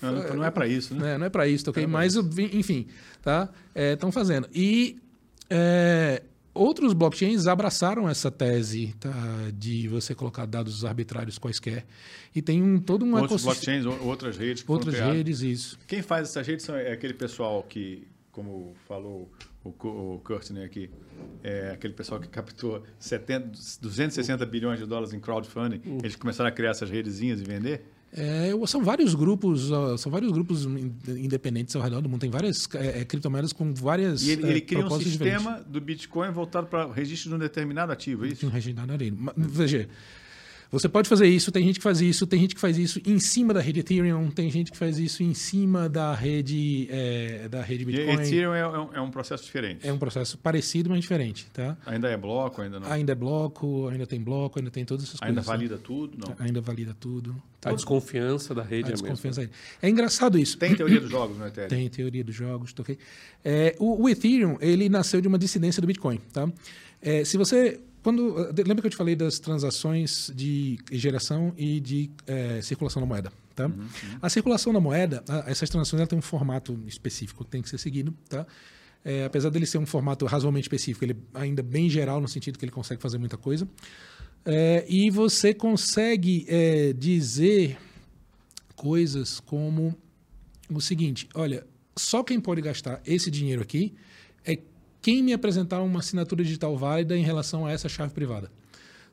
Não, não é para isso, né? né? Não é para isso, tá ok? Mas, o- enfim, tá? Estão fazendo. E é, outros blockchains abraçaram essa tese tá, de você colocar dados arbitrários quaisquer. E tem um, todo um Outros ecossistema. blockchains, ou- outras redes Outras redes, isso. Quem faz essas redes são, é aquele pessoal que, como falou o, o aqui, é aquele pessoal que captou 70, 260 bilhões de dólares em crowdfunding. Eles começaram a criar essas redezinhas e vender. É, são vários grupos, são vários grupos in- independentes ao redor do mundo. Tem várias é, é, criptomoedas com várias. E ele, é, ele cria um propósitos diferentes. sistema do Bitcoin voltado para registro de um determinado ativo, é de isso? um regime na areia. Mas, Veja, você pode fazer isso, tem gente que faz isso, tem gente que faz isso em cima da rede Ethereum, tem gente que faz isso em cima da rede, é, da rede E Bitcoin. Ethereum é, é um, é um processo diferente. É um processo parecido, mas diferente, tá? Ainda é bloco, ainda não. Ainda é bloco, ainda tem bloco, ainda tem todas essas Ainda coisas. valida tudo? Não. Ainda valida tudo. A desconfiança da rede A é a mesma. desconfiança aí. É engraçado isso. Tem teoria dos jogos no Ethereum? Tem teoria dos jogos, ok? É, o, o Ethereum, ele nasceu de uma dissidência do Bitcoin, tá? É, se você... Quando, lembra que eu te falei das transações de geração e de é, circulação da moeda, tá? A circulação da moeda, a- essas transações ela tem um formato específico que tem que ser seguido, tá? É, apesar dele ser um formato razoavelmente específico, ele é ainda bem geral no sentido que ele consegue fazer muita coisa. É, e você consegue é, dizer coisas como o seguinte: olha, só quem pode gastar esse dinheiro aqui é quem me apresentar uma assinatura digital válida em relação a essa chave privada.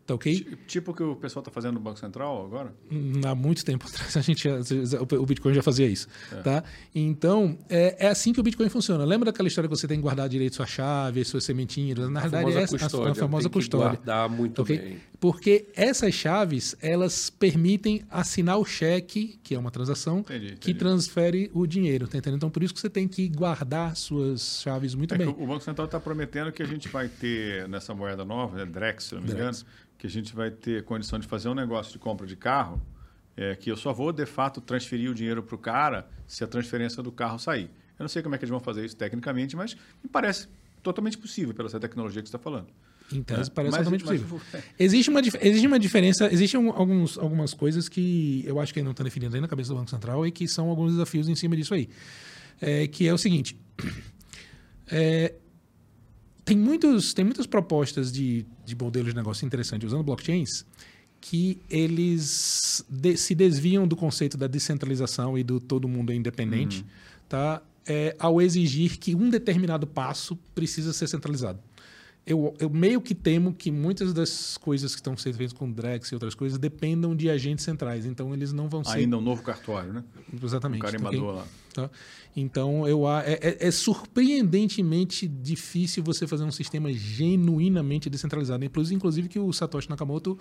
Tá ok? Ti- Tipo o que o pessoal está fazendo no Banco Central agora? Hum, Há muito tempo atrás a gente o Bitcoin já fazia isso, tá? Então é, é assim que o Bitcoin funciona. Lembra daquela história que você tem que guardar direito sua chave, suas sementinhas? Na A verdade famosa é a- custódia. a, famosa que custódia. guardar muito Ok? bem. Porque essas chaves, elas permitem assinar o cheque, que é uma transação, Entendi, que entendi. transfere o dinheiro, tá entendendo? Então, por isso que você tem que guardar suas chaves muito É que bem. o Banco Central está prometendo que a gente vai ter, nessa moeda nova, né, Drex, se não me engano. Que a gente vai ter condição de fazer um negócio de compra de carro, é, que eu só vou, de fato, transferir o dinheiro para o cara se a transferência do carro sair. Eu não sei como é que eles vão fazer isso tecnicamente, mas me parece totalmente possível pela essa tecnologia que você está falando. Tese, É, parece mas- totalmente mas- possível. Existe uma, existe uma diferença, existem alguns, algumas coisas que eu acho que não estão definidas aí na cabeça do Banco Central e que são alguns desafios em cima disso aí. É, que é o seguinte: é, tem, muitos, tem muitas propostas de, de modelos de negócio interessantes usando blockchains que eles de- se desviam do conceito da descentralização e do todo mundo é independente, tá? É, ao exigir que um determinado passo precisa ser centralizado. Eu, eu meio que temo que muitas das coisas que estão sendo feitas com Drex e outras coisas dependam de agentes centrais, então eles não vão ser Ainda um novo cartório, né? exatamente. O tá ok? carimbador lá. Tá? Então, eu, é, é- é surpreendentemente difícil você fazer um sistema genuinamente descentralizado. Inclusive que o Satoshi Nakamoto,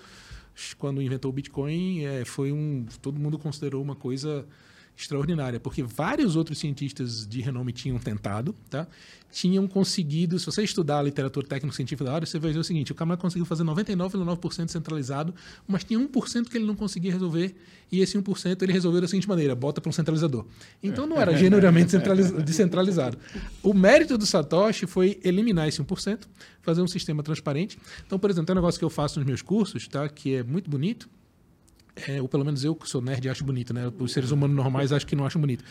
quando inventou o Bitcoin, é, foi um. Todo mundo considerou uma coisa extraordinária, porque vários outros cientistas de renome tinham tentado, tá? tinham conseguido, se você estudar a literatura técnico-científica da área, você vai ver o seguinte, o camarada conseguiu fazer 99,9% centralizado, mas tinha 1% que ele não conseguia resolver, e esse 1% ele resolveu da seguinte maneira, bota para um centralizador. Então não era genuinamente centraliza- descentralizado. O mérito do Satoshi foi eliminar esse 1%, fazer um sistema transparente. Então, por exemplo, tem um negócio que eu faço nos meus cursos, tá? que é muito bonito, é, ou pelo menos eu que sou nerd acho bonito, né? Os seres humanos normais acho que não acham bonito.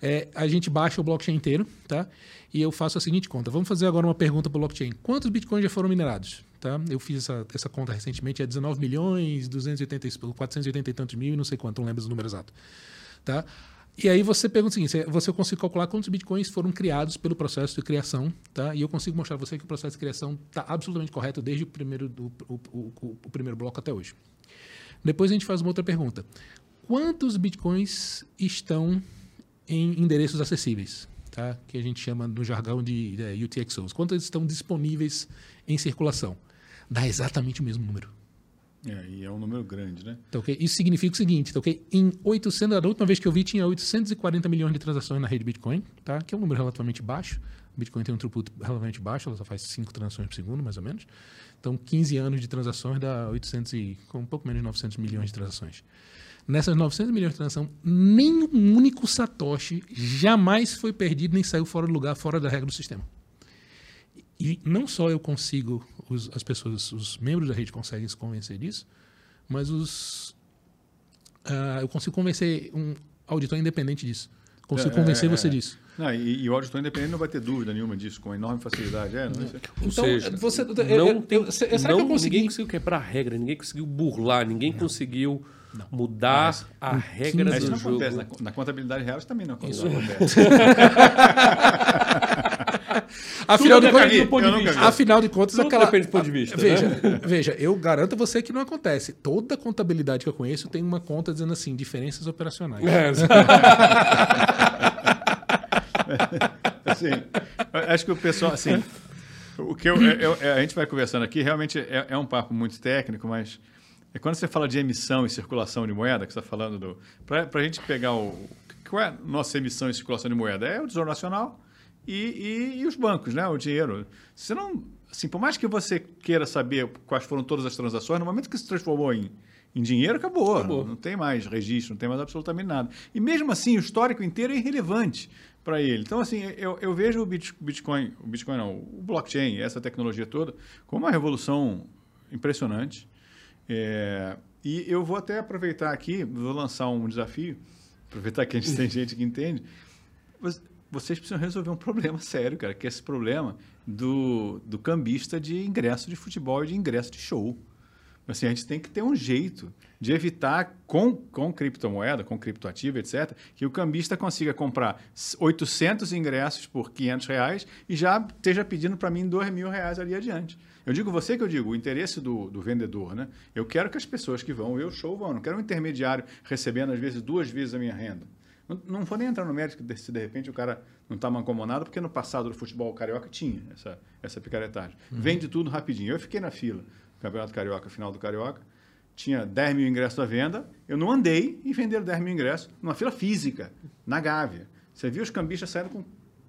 É, a gente baixa o blockchain inteiro, tá? E eu faço a seguinte conta. Vamos fazer agora uma pergunta para o blockchain. Quantos bitcoins já foram minerados? Tá? Eu fiz essa, essa conta recentemente, é 19 milhões, 280, e- 480 e tantos mil não sei quanto, não lembro o número exato. Tá? E aí você pergunta o seguinte, você consigo calcular quantos bitcoins foram criados pelo processo de criação, tá? E eu consigo mostrar a você que o processo de criação está absolutamente correto desde o primeiro, do, o- o- o primeiro bloco até hoje. Depois a gente faz uma outra pergunta. Quantos bitcoins estão em endereços acessíveis? Tá? Que a gente chama no jargão de é, UTXOs. Quantos estão disponíveis em circulação? Dá exatamente o mesmo número. É, e é um número grande, né? Tá, ok? Isso significa o seguinte, tá, ok? Em 800, da última vez que eu vi, tinha 840 milhões de transações na rede Bitcoin, tá? que é um número relativamente baixo. O Bitcoin tem um throughput relativamente baixo, ela só faz 5 transações por segundo, mais ou menos. Então, 15 anos de transações dá 800 e, com um pouco menos de 900 milhões de transações. Nessas 900 milhões de transações, nem um único Satoshi jamais foi perdido nem saiu fora do lugar, fora da regra do sistema. E não só eu consigo, os- as pessoas, os membros da rede conseguem se convencer disso, mas os, ah, eu consigo convencer um auditor independente disso. Consigo É, convencer é, você é. disso. Não, e, e o auditor independente não vai ter dúvida nenhuma disso, com enorme facilidade. É, não, isso é- Ou Então, seja, você- eu- não eu- tem, eu- será que não, eu consegui- ninguém conseguiu quebrar a regra, ninguém conseguiu burlar, ninguém conseguiu mudar a regra Mas isso do não jogo. acontece. Na, na contabilidade real isso também não acontece. acontece. Afinal de, contas, vi, ponto de vista- vi. afinal de contas, Tudo aquela. depende do ponto de vista, Veja, né? veja, eu garanto a você que não acontece. Toda contabilidade que eu conheço tem uma conta dizendo assim, diferenças operacionais. É, assim, acho que o pessoal, assim, o que eu, eu- eu- a gente vai conversando aqui, realmente é, é um papo muito técnico, mas é quando você fala de emissão e circulação de moeda, que você está falando do. Para a gente pegar o. Qual é a nossa emissão e circulação de moeda? É o Tesouro Nacional e, e- e os bancos, né? O dinheiro. Você não. Assim, por mais que você queira saber quais foram todas as transações, no momento que se transformou em, em dinheiro, acabou. Acabou. Não tem mais registro, não tem mais absolutamente nada. E mesmo assim, o histórico inteiro é irrelevante para ele. Então, assim, eu, eu vejo o Bit- Bitcoin, o Bitcoin não, o blockchain, essa tecnologia toda, como uma revolução impressionante. É, e eu vou até aproveitar aqui, vou lançar um desafio, aproveitar que a gente tem gente que entende. Vocês- Vocês precisam resolver um problema sério, cara, que é esse problema do, do cambista de ingresso de futebol e de ingresso de show. Assim, a gente tem que ter um jeito de evitar com, com criptomoeda, com criptoativo, etc., que o cambista consiga comprar 800 ingressos por 500 reais e já esteja pedindo para mim 2 mil reais ali adiante. Eu digo você que eu digo, o interesse do, do vendedor, né? Eu quero que as pessoas que vão o show vão, não quero um intermediário recebendo às vezes duas vezes a minha renda. Não, não vou nem entrar no mérito se de repente o cara não está mancomunado, porque no passado do futebol carioca tinha essa, essa picaretagem. Vende tudo rapidinho. Eu fiquei na fila, Campeonato Carioca, final do Carioca, tinha 10 mil ingressos à venda, eu não andei e venderam 10 mil ingressos numa fila física, na Gávea. Você viu os cambistas saindo com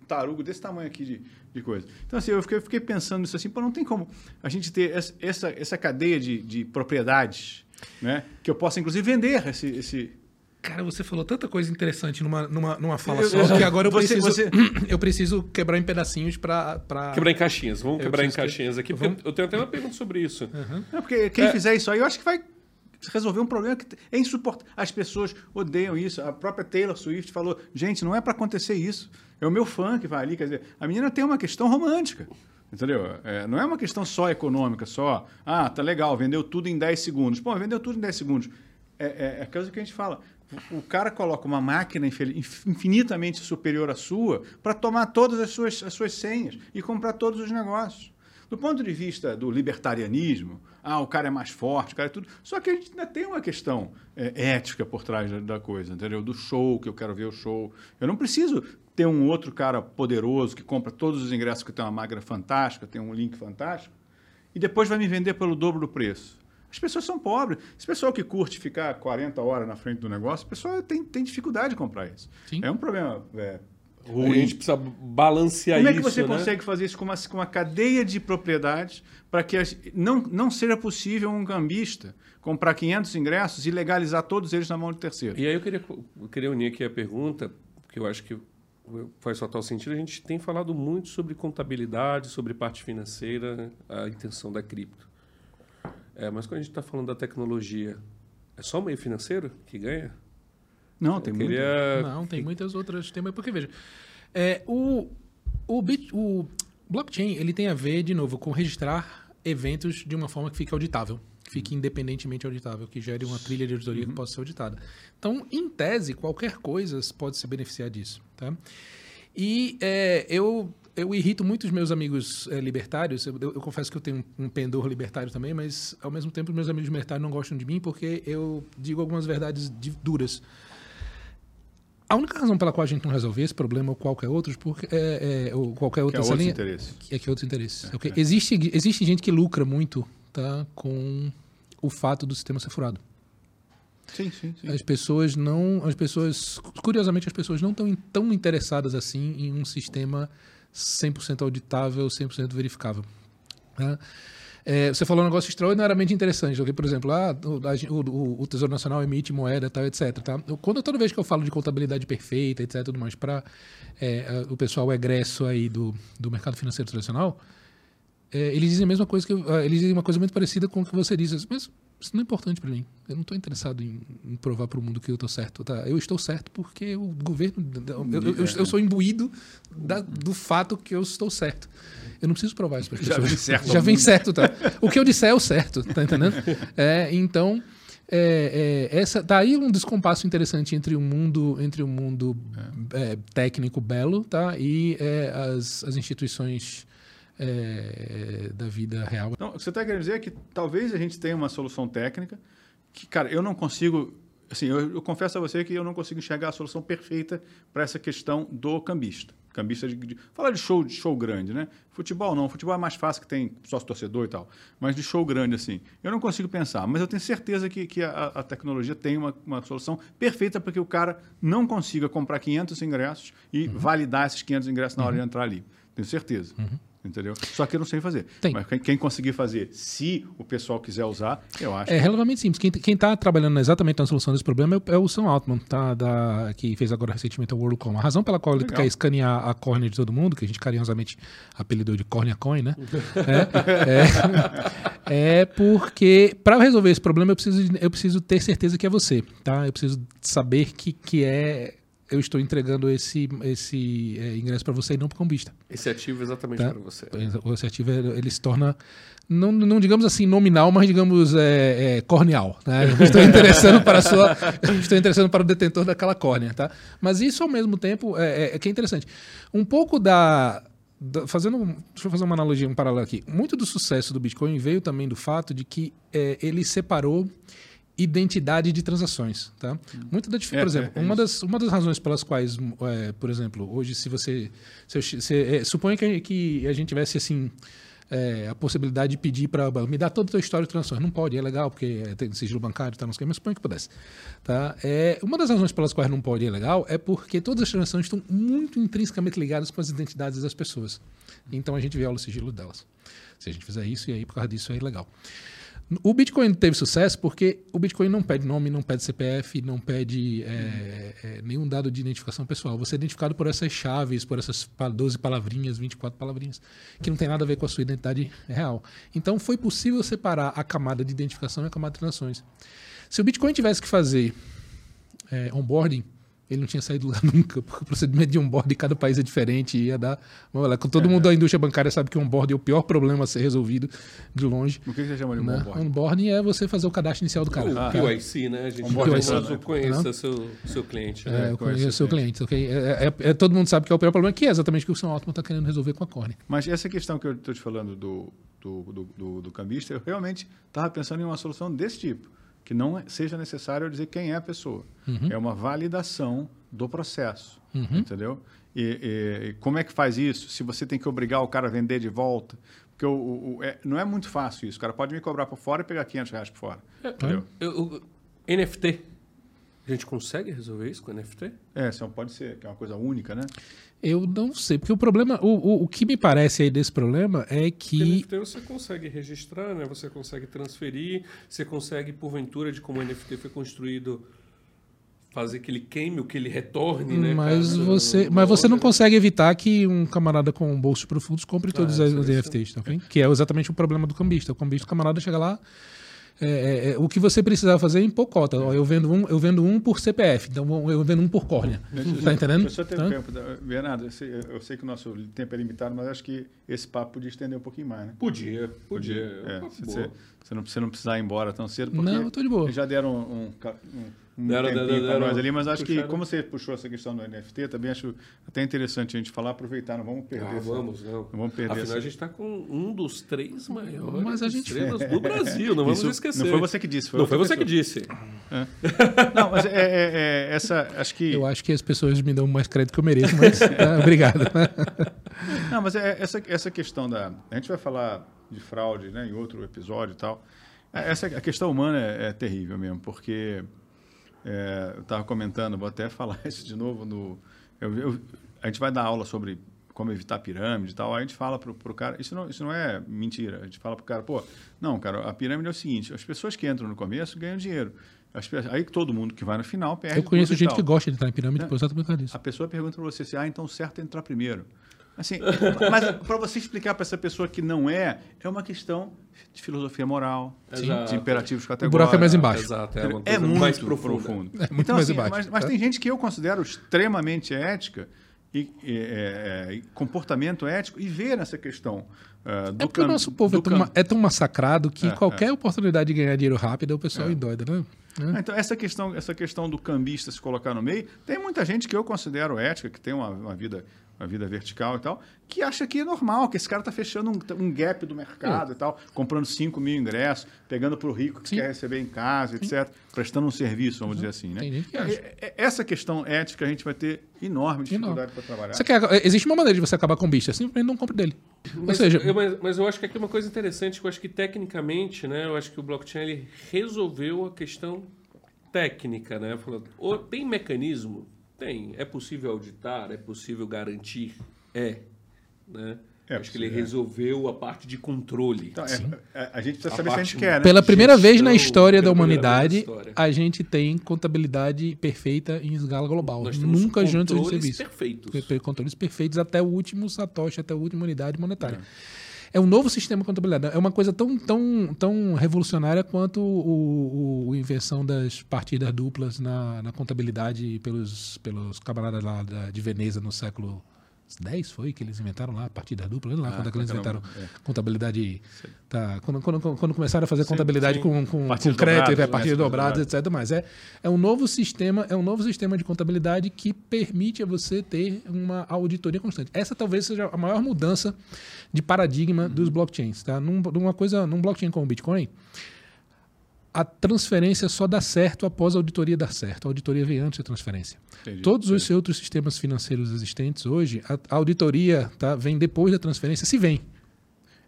tarugo desse tamanho aqui de, de coisa. Então, assim, eu fiquei, eu fiquei pensando nisso assim, pô, não tem como a gente ter essa, essa, essa cadeia de, de propriedades, né? Que eu possa, inclusive, vender esse... esse Cara, você falou tanta coisa interessante numa, numa, numa fala Eu- só eu- que agora eu você- preciso, você- eu preciso quebrar em pedacinhos para. Quebrar em caixinhas, vamos Eu quebrar em preciso que- caixinhas aqui, porque Vamos- eu tenho até uma pergunta sobre isso. Não, porque quem fizer isso aí, eu acho que vai resolver um problema que é insuportável. As pessoas odeiam isso. A própria Taylor Swift falou: gente, não é para acontecer isso. É o meu fã que vai ali. Quer dizer, a menina tem uma questão romântica. Entendeu? É, não é uma questão só econômica, só, ah, tá legal, vendeu tudo em 10 segundos. Pô, vendeu tudo em 10 segundos. É, é, é a coisa que a gente fala. O cara coloca uma máquina infinitamente superior à sua para tomar todas as suas, as suas senhas e comprar todos os negócios. Do ponto de vista do libertarianismo, ah, o cara é mais forte, o cara é tudo. Só que a gente ainda tem uma questão é, ética por trás da, da coisa, entendeu? Do show, que eu quero ver o show. Eu não preciso ter um outro cara poderoso que compra todos os ingressos que tem uma máquina fantástica, tem um link fantástico, e depois vai me vender pelo dobro do preço. As pessoas são pobres. Esse pessoal que curte ficar 40 horas na frente do negócio, o pessoal tem, tem dificuldade de comprar isso. Sim. É um problema é, A ruim. gente precisa balancear Como é isso, que você né? consegue fazer isso com uma, com uma cadeia de propriedades para que as- não, não seja possível um cambista comprar 500 ingressos e legalizar todos eles na mão de terceiro? E aí eu queria, eu queria unir aqui a pergunta, porque eu acho que faz total sentido. A gente tem falado muito sobre contabilidade, sobre parte financeira, a intenção da cripto. É, mas quando a gente está falando da tecnologia, é só o meio financeiro que ganha? Não, tem queria... Não, tem muitas outras temas. Porque, veja, é, o, o, bit, o blockchain ele tem a ver, de novo, com registrar eventos de uma forma que fique auditável, que fique independentemente auditável, que gere uma trilha de auditoria que possa ser auditada. Então, em tese, qualquer coisa pode se beneficiar disso. Tá? E é, eu, eu irrito muito os meus amigos é, libertários. Eu, eu- eu confesso que eu tenho um, um pendor libertário também, mas ao mesmo tempo os meus amigos libertários não gostam de mim porque eu digo algumas verdades di- duras. A única razão pela qual a gente não resolver esse problema ou qualquer outro, porque, é, é, ou qualquer Que outra é essa outro linha, interesse. é que é outros interesses. Ok? Existe, existe gente que lucra muito tá, com o fato do sistema ser furado. Sim, sim, sim. As pessoas não, as pessoas, curiosamente, as pessoas não estão tão interessadas assim em um sistema 100% auditável, 100% verificável. né? É, você falou um negócio extraordinariamente interessante, ok? Por exemplo, ah, o, o- o Tesouro Nacional emite moeda, tal, etc. Tá? Eu- quando toda vez que eu falo de contabilidade perfeita, etc, tudo mais, para o pessoal egresso aí do, do mercado financeiro tradicional, é, eles dizem a mesma coisa que ah, eles dizem uma coisa muito parecida com o que você disse. Mas Isso não é importante para mim. Eu não estou interessado em, em provar para o mundo que eu estou certo. Tá? Eu estou certo porque o governo. Eu, eu, eu, eu sou imbuído da, do fato que eu estou certo. Eu não preciso provar isso para as Já pessoas. vem certo Já vem certo, tá? O que eu disser é o certo, tá entendendo? É, então, é, é, essa, tá aí um descompasso interessante entre o mundo, entre o mundo é, técnico belo, tá? E é, as, as instituições é, da vida real. Então, o que você está querendo dizer é que talvez a gente tenha uma solução técnica que, cara, eu não consigo. Assim, eu, eu confesso a você que eu não consigo enxergar a solução perfeita para essa questão do cambista. Cambista de, de. Fala de show, de show grande, né? Futebol não. Futebol é mais fácil que tem sócio torcedor e tal. Mas de show grande, assim. Eu não consigo pensar. Mas eu tenho certeza que, que a, a tecnologia tem uma, uma solução perfeita para que o cara não consiga comprar 500 ingressos e validar esses 500 ingressos na hora de entrar ali. Tenho certeza. Entendeu? Só que eu não sei fazer. Tem. Mas quem, quem conseguir fazer, se o pessoal quiser usar, eu acho. É relativamente simples. Quem está trabalhando exatamente na solução desse problema é o, é o Sam Altman, tá? da, que fez agora recentemente a WorldCom. A razão pela qual ele Legal. quer escanear a córnea de todo mundo, que a gente carinhosamente apelidou de córnea coin, né? é, é, é porque para resolver esse problema eu preciso, eu preciso ter certeza que é você, tá? Eu preciso saber que, que é eu estou entregando esse, esse é, ingresso para você e não para o cambista. Esse ativo é exatamente Tá. para você. O assertivo ele se torna, não, não digamos assim nominal, mas digamos é, é, corneal. Né? Eu Estou interessando para a sua, estou interessando para o detentor daquela córnea, tá? Mas isso ao mesmo tempo é, é- é que é interessante. Um pouco da, fazendo, deixa eu fazer uma analogia, um paralelo aqui. Muito do sucesso do Bitcoin veio também do fato de que é, ele separou identidade de transações, tá? Muita da dif- É, por exemplo, é, é uma das uma das razões pelas quais, é, por exemplo, hoje se você, se eu se, é, suponha que, que a gente tivesse assim é, a possibilidade de pedir para me dar toda a tua história de transações, não pode, é legal porque é, tem sigilo bancário, tá, não sei o mas suponha que pudesse, tá? É, uma das razões pelas quais não pode é legal é porque todas as transações estão muito intrinsecamente ligadas com as identidades das pessoas, então a gente viola o sigilo delas. Se a gente fizer isso e aí por causa disso é ilegal. O Bitcoin teve sucesso porque o Bitcoin não pede nome, não pede CPF, não pede é, é, nenhum dado de identificação pessoal. Você é identificado por essas chaves, por essas pa- 12 palavrinhas, 24 palavrinhas, que não tem nada a ver com a sua identidade real. Então foi possível separar a camada de identificação e a camada de transações. Se o Bitcoin tivesse que fazer é, onboarding, ele não tinha saído lá nunca, porque o procedimento de onboarding em cada país é diferente e ia dar. Vamos lá, todo mundo da indústria bancária sabe que o onboarding é o pior problema a ser resolvido de longe. O que você chama de Né? onboarding? Onboarding é você fazer o cadastro inicial do cara. O Ah, QIC, né? A gente Onboarding de conhecer seu, seu cliente. É, Né? eu conheço seu cliente, ok? É, é- é- todo mundo sabe que é o pior problema, que é exatamente o que o São Altman está querendo resolver com a córnea. Mas essa questão que eu estou te falando do, do, do, do, do cambista, eu realmente estava pensando em uma solução desse tipo, que não é- seja necessário eu dizer quem é a pessoa. Uhum. É uma validação do processo, entendeu? E, e- como é que faz isso? Se você tem que obrigar o cara a vender de volta, porque o, o- o- é- não é muito fácil isso. O cara pode me cobrar por fora e pegar 500 reais por fora, entendeu? Eu- o- NFT. A gente consegue resolver isso com NFT? É, só pode ser, que é uma coisa única, né? Eu não sei, porque o problema, o, o, o que me parece aí desse problema é que. NFT você consegue registrar, né? Você consegue transferir, você consegue, porventura, de como o NFT foi construído, fazer que ele queime, ou que ele retorne, né? Mas caso você, mas você não consegue evitar que um camarada com um bolso profundos compre todos Ah, os NFTs, tá ok? Que é exatamente o problema do cambista. O cambista, o camarada chega lá. É, é, é, o que você precisava fazer é em pocota. Ó, Eu vendo um, eu vendo um por CPF, então eu vendo um por córnea. Tá entendendo? Deixa eu ter Tá? tempo. Bernardo, eu sei, eu sei que o nosso tempo é limitado, mas acho que esse papo podia estender um pouquinho mais, né? Podia, podia. É, Uma se boa. você, você não, você não precisar ir embora tão cedo, porque Não, eu tô de boa. já deram um, um, um Deram, tempinho deram, para deram. nós ali, mas acho que Puxaram. como você puxou essa questão do NFT, também acho até interessante a gente falar, aproveitar, não vamos perder. Ah, essa- vamos, não. Não vamos perder Afinal, essa- a gente está com um dos três maiores Mas a gente- estrelas do Brasil, não vamos Isso esquecer. Não foi você que disse, foi Não foi você que disse. Não, mas é, é- é- essa, acho que... Eu acho que as pessoas me dão mais crédito que eu mereço, mas tá, obrigado. Não, mas é essa, essa questão da. A gente vai falar de fraude né, em outro episódio e tal. É, Essa, a questão humana é, é terrível mesmo, porque é, eu estava comentando, vou até falar isso de novo. No, eu- eu- a gente vai dar aula sobre como evitar pirâmide e tal. Aí a gente fala para o cara. Isso não, isso não é mentira. A gente fala para o cara, pô, não, cara, a pirâmide é o seguinte: as pessoas que entram no começo ganham dinheiro. As aí todo mundo que vai no final perde. Eu conheço gente que gosta de entrar em pirâmide É. por exatamente por causa disso. A pessoa pergunta para você se, ah, então certo é entrar primeiro. Assim, mas para você explicar para essa pessoa que não é, é uma questão de filosofia moral, Exato. de imperativos O categóricos. buraco é mais embaixo. Exato, é, uma É muito mais profundo. profunda. É muito então, mais assim, embaixo. Mas, mas tem gente que eu considero extremamente ética e, e, é, é, e comportamento ético e vê nessa questão ah, do É porque o nosso povo é tão, ma- é tão massacrado que É, qualquer oportunidade de ganhar dinheiro rápido, o pessoal É. endoida, né? Ah, Então, essa questão, essa questão do cambista se colocar no meio, tem muita gente que eu considero ética, que tem uma, uma vida uma vida vertical e tal, que acha que é normal, que esse cara está fechando um, um gap do mercado e tal, comprando 5 mil ingressos, pegando para o rico que Sim. quer receber em casa, etc., prestando um serviço, vamos dizer assim. Né? Tem gente que acha. É- é- Essa questão ética a gente vai ter enorme dificuldade para trabalhar. Você quer, existe uma maneira de você acabar com o bicho, é simplesmente não compre dele. Ou Mas, seja, eu, mas, mas eu acho que aqui é uma coisa interessante, que eu acho que tecnicamente, né, eu acho que o blockchain ele resolveu a questão técnica, né? Falando, "Ô, tem mecanismo? Tem. É possível auditar? É possível garantir? É. Né? É acho que ele é. resolveu a parte de controle. Então, é- a gente precisa A saber se a gente quer, né? pela primeira vez na história da humanidade, história. a gente tem contabilidade perfeita em escala global. Nós temos Nunca antes de controles serviço. perfeitos. Per- per- Controles perfeitos até o último satoshi, até a última unidade monetária. É. um novo sistema de contabilidade. É uma coisa tão, tão, tão revolucionária quanto o, o, o invenção das partidas duplas na, na contabilidade pelos, pelos camaradas lá da- de Veneza no século X, foi que eles inventaram lá a partida dupla, lá quando é eles inventaram contabilidade. Tá, quando, quando, quando começaram a fazer contabilidade sim. com, com, com crédito, dobradas, é, né, dobradas, dobradas. etc. Mas é, é um novo sistema, é um novo sistema de contabilidade que permite a você ter uma auditoria constante. Essa talvez seja a maior mudança de paradigma dos blockchains, tá? Num, numa coisa, num blockchain como o Bitcoin, a transferência só dá certo após a auditoria dar certo. A auditoria vem antes da transferência. Entendi. Todos os outros sistemas financeiros existentes hoje, a, a auditoria tá, vem depois da transferência, se vem.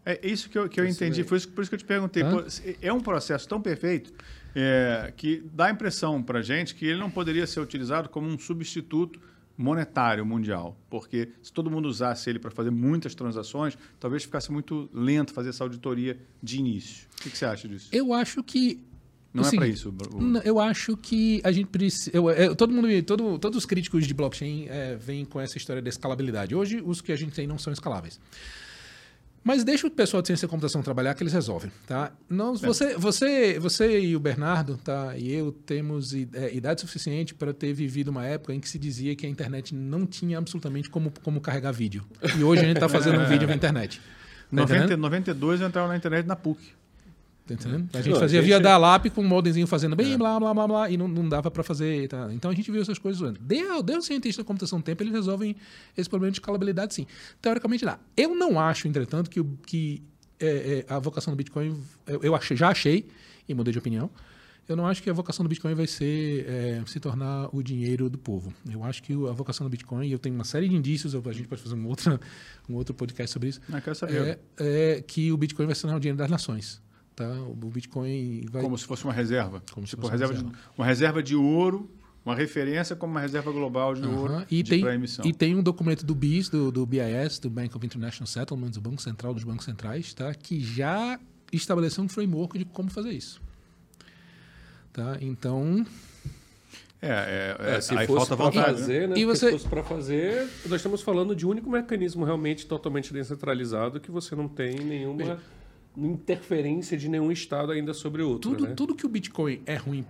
É isso que eu, que eu entendi, foi isso, por isso que eu te perguntei. Hã? Se- é um processo tão perfeito é, que dá a impressão para gente que ele não poderia ser utilizado como um substituto monetário mundial, porque se todo mundo usasse ele para fazer muitas transações, talvez ficasse muito lento fazer essa auditoria de início. O que, que você acha disso? Eu acho que. Não o é para seguinte, isso. o- Eu acho que a gente precisa. eu- eu- todo mundo, todo, todos os críticos de blockchain é, vêm com essa história da escalabilidade. Hoje, os que a gente tem não são escaláveis. Mas deixa o pessoal de ciência da computação trabalhar que eles resolvem, tá? Nós, você, você, você e o Bernardo, tá? E eu temos é, idade suficiente para ter vivido uma época em que se dizia que a internet não tinha absolutamente como, como carregar vídeo. E hoje a gente está fazendo um vídeo na internet. Tá 90, entendendo? 92 eu entrava na internet na PUC. Tá entendendo? A gente Não, a fazia gente- via DALAP com um modemzinho fazendo bem, blá, blá, blá, blá, e não, não dava para fazer. tá? Então a gente viu essas coisas antes. Deu, deu cientista da computação tempo, eles resolvem esse problema de escalabilidade, sim. Teoricamente dá. Eu não acho, entretanto, que, que é, é, a vocação do Bitcoin. Eu, eu achei- já achei, e mudei de opinião. Eu não acho que a vocação do Bitcoin vai ser é, se tornar o dinheiro do povo. Eu acho que a vocação do Bitcoin, e eu tenho uma série de indícios, a gente pode fazer um outro, um outro podcast sobre isso, Não, quero saber. é, é que o Bitcoin vai se tornar o dinheiro das nações. Tá? O Bitcoin vai. Como se fosse uma reserva. Como se tipo, fosse uma reserva reserva. De, uma reserva de ouro, uma referência como uma reserva global de ouro E, de tem, emissão. e tem um documento do BIS, do, do BIS, do Bank of International Settlements, o Banco Central dos Bancos Centrais, tá? que já estabeleceu um framework de como fazer isso. Tá? Então, É, é, é, É, se aí fosse falta para vontade. né? fazer, né? E Porque você- Se fosse para fazer, nós estamos falando de um único mecanismo realmente totalmente descentralizado que você não tem nenhuma interferência de nenhum estado ainda sobre o outro, tudo, né? tudo que o Bitcoin é ruim,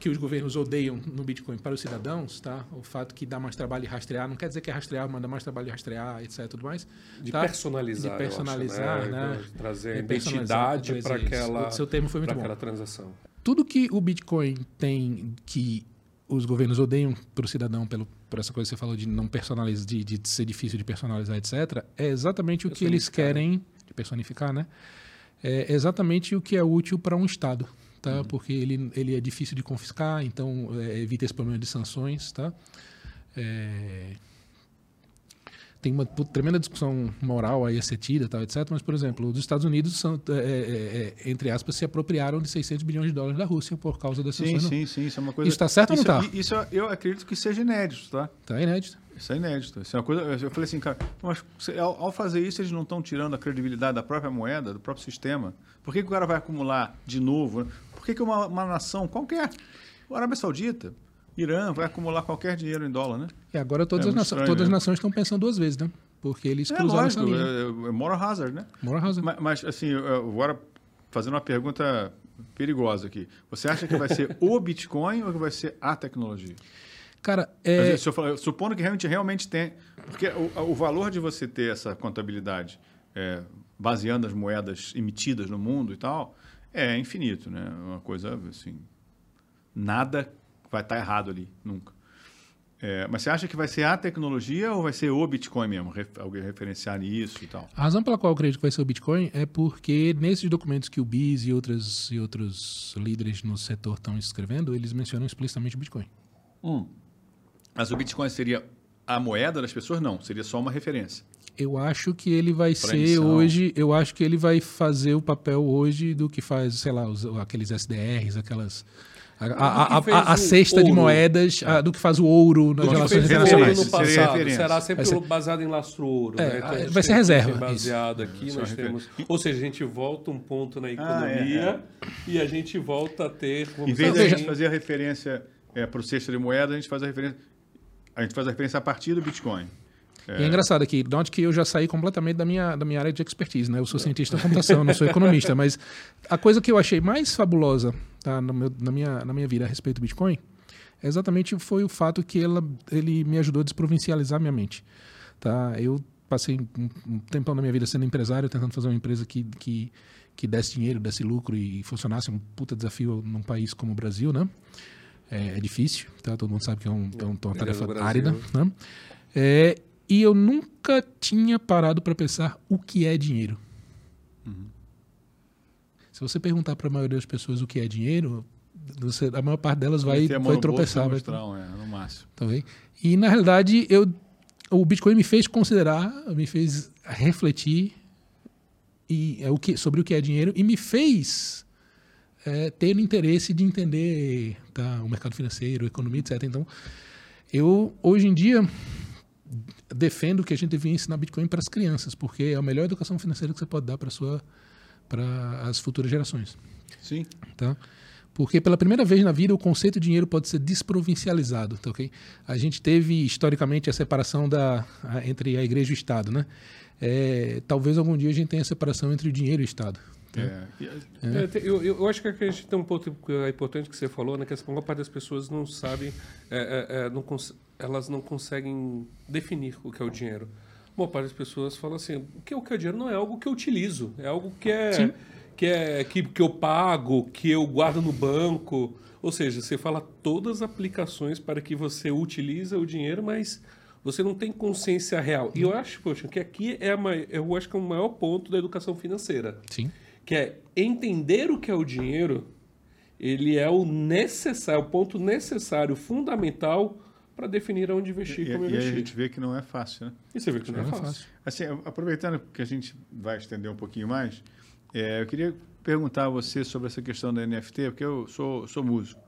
que os governos odeiam no Bitcoin para os cidadãos, tá? o fato que dá mais trabalho rastrear, não quer dizer que é rastrear, mas dá mais trabalho rastrear, etc. Tudo mais, De tá? personalizar, De eu acho, personalizar, né? De Trazer É, personalizar, identidade para aquela, O seu termo foi muito bom. transação. tudo que o Bitcoin tem que os governos odeiam para o cidadão pelo, por essa coisa que você falou de não personalizar, de, de ser difícil de personalizar, etc., é exatamente o que eles querem de personificar, né? É exatamente o que é útil para um Estado, tá? Porque ele, ele é difícil de confiscar, então é, evita esse problema de sanções, tá? É, tem uma tremenda discussão moral aí a ser tida, tal, etc. Mas, por exemplo, os Estados Unidos, são, é, é, é, entre aspas, se apropriaram de 600 bilhões de dólares da Rússia por causa das Sim, sanções. não. sim, sim. Isso é uma coisa. Isso tá certo ou não isso, tá? Isso eu acredito que seja inédito, tá? Tá inédito. Isso é inédito. Isso é uma coisa. Eu falei assim, cara, mas ao, fazer isso, eles não estão tirando a credibilidade da própria moeda, do próprio sistema. Por que, que o cara vai acumular de novo? Por que, que uma, uma nação qualquer, a Arábia Saudita, Irã, vai acumular qualquer dinheiro em dólar, né? E agora todas, É as, nações, todas as né? nações estão pensando duas vezes, né? porque eles É cruzaram essa lógico, linha. é, é moral hazard, né? Moral hazard. Mas, mas, assim, agora fazendo uma pergunta perigosa aqui. Você acha que vai ser o Bitcoin ou que vai ser a tecnologia? Cara, é, falar- supondo que realmente, realmente tem. Porque o, o valor de você ter essa contabilidade é, baseando as moedas emitidas no mundo e tal é infinito, né? Uma coisa assim. Nada vai estar errado ali, nunca. É, mas você acha que vai ser a tecnologia ou vai ser o Bitcoin mesmo? Alguém referenciar nisso e tal? A razão pela qual eu acredito que vai ser o Bitcoin é porque nesses documentos que o BIS e, outras, e outros líderes no setor estão escrevendo, eles mencionam explicitamente o Bitcoin. Mas o Bitcoin seria a moeda das pessoas? Não, seria só uma referência. Eu acho que ele vai ser emissão. hoje, eu acho que ele vai fazer o papel hoje do que faz, sei lá, os- aqueles SDRs, aquelas. A, a, a, a- a cesta de ouro. moedas, a- do que faz o ouro nas relações Referência. ouro internacionais. no passado, será sempre ser- baseado em lastro ouro. É, né? Então, a vai ser tem reserva, isso. Baseado aqui, Só nós temos. Ou seja, a gente volta um ponto na Ah, economia e a gente volta a ter. Em vez dizer da gente fazer a referência é, para o cesto de moeda, a gente faz a referência. A gente faz a referência a partir do Bitcoin. E é engraçado aqui, note que eu já saí completamente da minha, da minha área de expertise, né? Eu sou cientista da computação, não sou economista, mas a coisa que eu achei mais fabulosa tá, meu- na, minha, na minha vida a respeito do Bitcoin é exatamente foi o fato que ela, ele me ajudou a desprovincializar minha mente. Tá? Eu passei um, tempão na minha vida sendo empresário, tentando fazer uma empresa que, que, que desse dinheiro, desse lucro e funcionasse, um puta desafio num país como o Brasil, né? É, é difícil, tá? todo mundo sabe que é, um, é um- uma tarefa árida. Né? É, e eu nunca tinha parado para pensar o que é dinheiro. Se você perguntar para a maioria das pessoas o que é dinheiro, você- a maior parte delas vai, vai bolso tropeçar. e Vai, mostrar é, no máximo. tá vendo? E na realidade, eu, o Bitcoin me fez considerar, me fez refletir e, é, o que, sobre o que é dinheiro e me fez é, ter interesse de entender tá, o mercado financeiro, economia, etc. Então, eu hoje em dia defendo que a gente devia ensinar Bitcoin para as crianças, porque é a melhor educação financeira que você pode dar para sua para as futuras gerações Sim. tá? Porque pela primeira vez na vida o conceito de dinheiro pode ser desprovincializado, tá ok? A gente teve historicamente a separação da, a- entre a igreja e o Estado, né? É, talvez algum dia a gente tenha a separação entre o dinheiro e o Estado. É, e- É, te- eu, eu acho que a gente tem um ponto é importante que você falou, né? Que a maior parte das pessoas não sabem, é, é, é, não elas não conseguem definir o que é o dinheiro. A maior parte das pessoas fala assim: o que é o que é o dinheiro não é algo que eu utilizo, é algo que é Sim. que é que, que eu pago, que eu guardo no banco. Ou seja, você fala todas as aplicações para que você utiliza o dinheiro, mas você não tem consciência real. E eu acho, poxa, que aqui é a, eu acho que é o maior ponto da educação financeira Sim. Que é entender o que é o dinheiro, ele é o necessário, o ponto necessário, fundamental para definir onde investir e, e como e aí a investir. gente vê que não é fácil, né? E você vê que não é Não é fácil. fácil. Assim, aproveitando que a gente vai estender um pouquinho mais, é, eu queria perguntar a você sobre essa questão da NFT, porque eu sou, sou músico